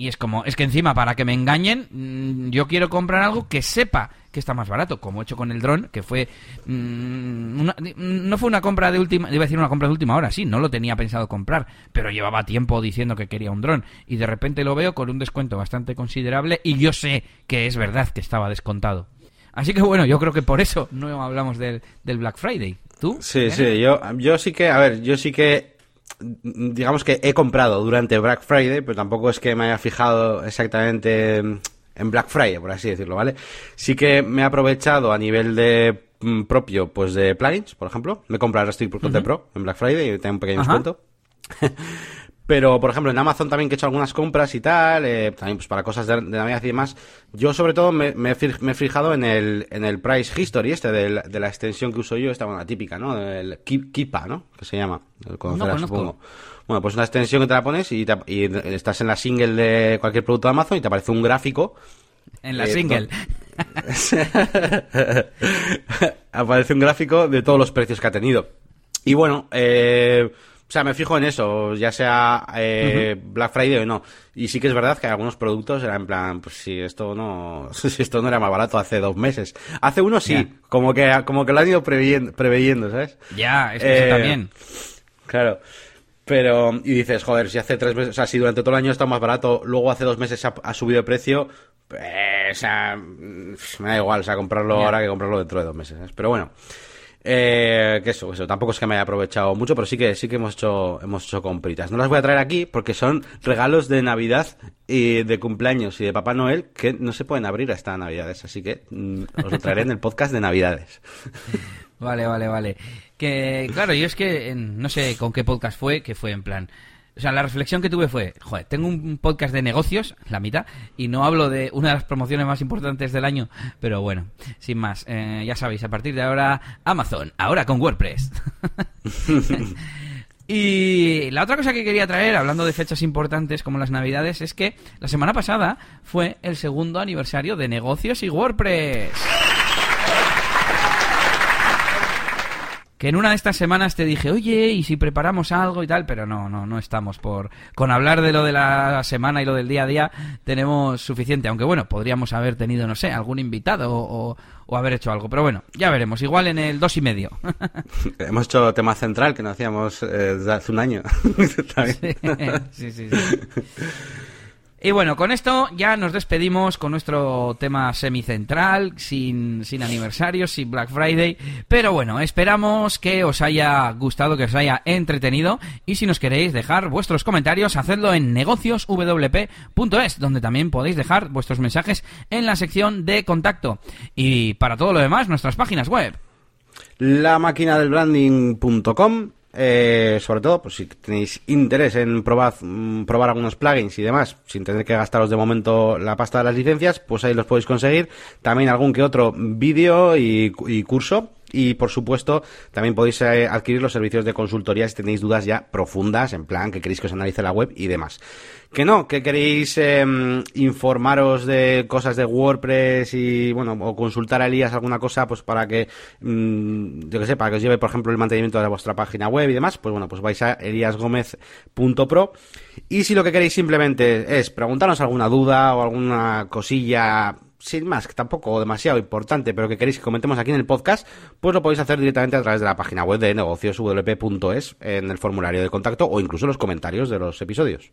Y es como, es que encima, para que me engañen, mm, yo quiero comprar algo que sepa que está más barato, como he hecho con el dron, que fue. Mm, no fue una compra de última. Iba a decir una compra de última hora, sí, no lo tenía pensado comprar, pero llevaba tiempo diciendo que quería un dron. Y de repente lo veo con un descuento bastante considerable y yo sé que es verdad que estaba descontado. Así que bueno, yo creo que por eso no hablamos del, del Black Friday. ¿Tú? Sí, sí, yo, yo sí que, a ver, yo sí que, digamos que he comprado durante Black Friday, pero tampoco es que me haya fijado exactamente en Black Friday, por así decirlo, ¿vale? Sí que me he aprovechado a nivel de mm, propio, pues de plugins, por ejemplo. Me he comprado el Restrict Pro en Black Friday y tengo un pequeño descuento. Pero, por ejemplo, en Amazon también que he hecho algunas compras y tal, eh, también pues para cosas de, de, Navidad y demás. Yo, sobre todo, me, me, he fijado en el, en el Price History este, de, de la extensión que uso yo, esta, bueno, típica, ¿no? El Kipa, ¿no? Que se llama. El no, supongo. Bueno, pues una extensión que te la pones y, te, y, estás en la single de cualquier producto de Amazon y te aparece un gráfico. En la eh, single. aparece un gráfico de todos los precios que ha tenido. Y bueno, eh o sea, me fijo en eso, ya sea eh, Black Friday o no. Y sí que es verdad que algunos productos eran en plan, pues si esto no, si esto no era más barato hace dos meses. Hace uno sí, como que como que lo han ido preveyendo, preveyendo ¿sabes? Ya, es que eso Eh, también. Claro. Pero, y dices, joder, si hace tres meses, o sea, si durante todo el año está más barato, luego hace dos meses ha, ha subido de precio, pues, o sea, mm, me da igual, o sea, comprarlo ahora que comprarlo dentro de dos meses, ¿sabes? Pero bueno, eh, que eso, eso, tampoco es que me haya aprovechado mucho, pero sí que, sí que hemos hecho, hemos hecho compritas. No las voy a traer aquí porque son regalos de Navidad y de cumpleaños y de Papá Noel que no se pueden abrir hasta Navidades, así que mm, os traeré en el podcast de Navidades. Vale, vale, vale. Que, claro, yo es que no sé con qué podcast fue, que fue en plan. O sea, la reflexión que tuve fue, joder, tengo un podcast de negocios, la mitad, y no hablo de una de las promociones más importantes del año, pero bueno, sin más, eh, ya sabéis, a partir de ahora, Amazon, ahora con WordPress. Y la otra cosa que quería traer, hablando de fechas importantes como las Navidades, es que la semana pasada fue el segundo aniversario de negocios y WordPress. Que en una de estas semanas te dije, oye, ¿y si preparamos algo y tal? Pero no, no, no estamos por... Con hablar de lo de la semana y lo del día a día tenemos suficiente. Aunque bueno, podríamos haber tenido, no sé, algún invitado o, o haber hecho algo. Pero bueno, ya veremos. Igual en el dos y medio. Hemos hecho tema central que no hacíamos eh, desde hace un año. Sí, sí, sí. Y bueno, con esto ya nos despedimos con nuestro tema semicentral, sin, sin aniversarios, sin Black Friday. Pero bueno, esperamos que os haya gustado, que os haya entretenido. Y si nos queréis dejar vuestros comentarios, hacedlo en negocioswp.es, donde también podéis dejar vuestros mensajes en la sección de contacto. Y para todo lo demás, nuestras páginas web. La máquina del branding.com. Eh, sobre todo, pues si tenéis interés en probar, mm, probar algunos plugins y demás, sin tener que gastaros de momento la pasta de las licencias, pues ahí los podéis conseguir. También algún que otro vídeo y, y curso. Y por supuesto, también podéis eh, adquirir los servicios de consultoría si tenéis dudas ya profundas, en plan que queréis que os analice la web y demás. Que no, que queréis eh, informaros de cosas de WordPress y, bueno, o consultar a Elías alguna cosa, pues para que, mm, yo que sé, para que os lleve, por ejemplo, el mantenimiento de vuestra página web y demás, pues bueno, pues vais a eliasgomez.pro. Y si lo que queréis simplemente es preguntarnos alguna duda o alguna cosilla sin más, que tampoco demasiado importante, pero que queréis que comentemos aquí en el podcast, pues lo podéis hacer directamente a través de la página web de negocioswp.es en el formulario de contacto o incluso en los comentarios de los episodios.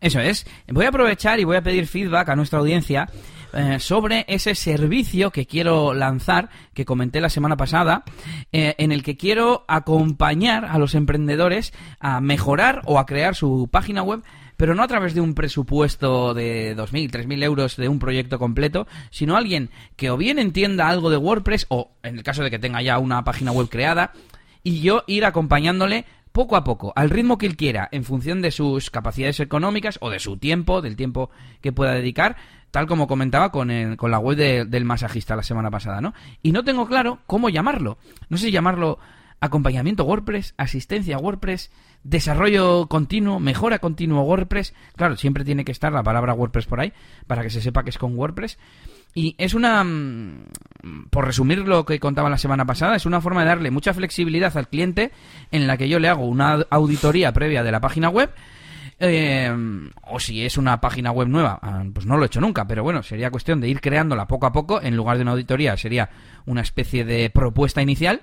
Eso es. Voy a aprovechar y voy a pedir feedback a nuestra audiencia eh, sobre ese servicio que quiero lanzar, que comenté la semana pasada, eh, en el que quiero acompañar a los emprendedores a mejorar o a crear su página web pero no a través de un presupuesto de 2.000, 3.000 euros de un proyecto completo, sino alguien que o bien entienda algo de WordPress, o en el caso de que tenga ya una página web creada, y yo ir acompañándole poco a poco, al ritmo que él quiera, en función de sus capacidades económicas o de su tiempo, del tiempo que pueda dedicar, tal como comentaba con, el- con la web de- del masajista la semana pasada, ¿no? Y no tengo claro cómo llamarlo. No sé si llamarlo acompañamiento WordPress, asistencia WordPress, desarrollo continuo, mejora continuo WordPress. Claro, siempre tiene que estar la palabra WordPress por ahí para que se sepa que es con WordPress. Y es una, mm, por resumir lo que contaba la semana pasada, es una forma de darle mucha flexibilidad al cliente en la que yo le hago una auditoría previa de la página web. eh, o si es una página web nueva, ah, pues no lo he hecho nunca, pero bueno, sería cuestión de ir creándola poco a poco, en lugar de una auditoría, sería una especie de propuesta inicial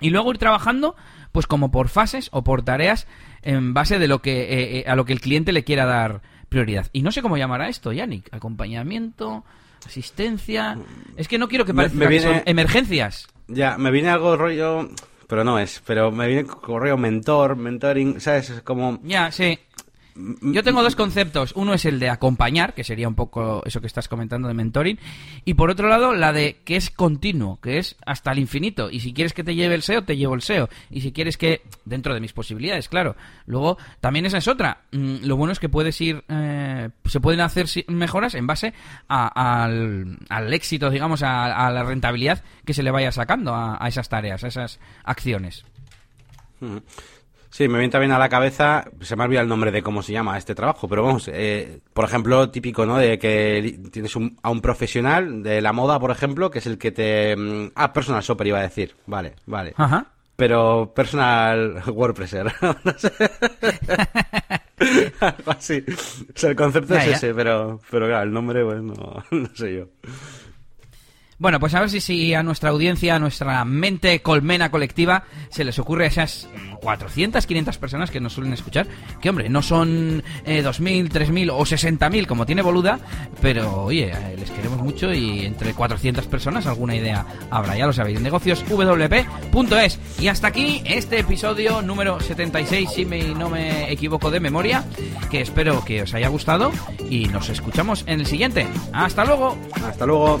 y luego ir trabajando pues como por fases o por tareas en base de lo que eh, eh, a lo que el cliente le quiera dar prioridad y no sé cómo llamará esto Yannick acompañamiento asistencia es que no quiero que Me- parezca me que son emergencias Ya, me viene algo rollo. pero no es. Pero me viene correo mentor, mentoring, ¿sabes? Es como... Ya, sí. Yo tengo dos conceptos. Uno es el de acompañar, que sería un poco eso que estás comentando de mentoring. Y por otro lado, la de que es continuo, que es hasta el infinito. Y si quieres que te lleve el SEO, te llevo el SEO. Y si quieres que, dentro de mis posibilidades, claro. Luego, también esa es otra. Mm, lo bueno es que puedes ir, eh, se pueden hacer mejoras en base al, éxito, digamos, a, la rentabilidad que se le vaya sacando a, esas tareas, a esas acciones. Sí, me viene también a la cabeza, se me ha olvidado el nombre de cómo se llama este trabajo, pero vamos, eh, por ejemplo, típico, ¿no? De que tienes a un profesional de la moda, por ejemplo, que es el que te... Mm, ah, personal shopper iba a decir, vale, vale. Ajá. Pero personal WordPresser, no sé. Algo así. O sea, el concepto es ese, pero, pero claro, el nombre, pues no, no sé yo. Bueno, pues a ver si, a nuestra audiencia, a nuestra mente colmena colectiva, se les ocurre a esas 400, 500 personas que nos suelen escuchar, que hombre, no son eh, 2.000, 3.000 o 60.000 como tiene Boluda, pero oye, eh, les queremos mucho y entre 400 personas alguna idea habrá, ya lo sabéis, negocioswp.es. Y hasta aquí este episodio número 76, si me, no me equivoco de memoria, que espero que os haya gustado y nos escuchamos en el siguiente. Hasta luego. Hasta luego.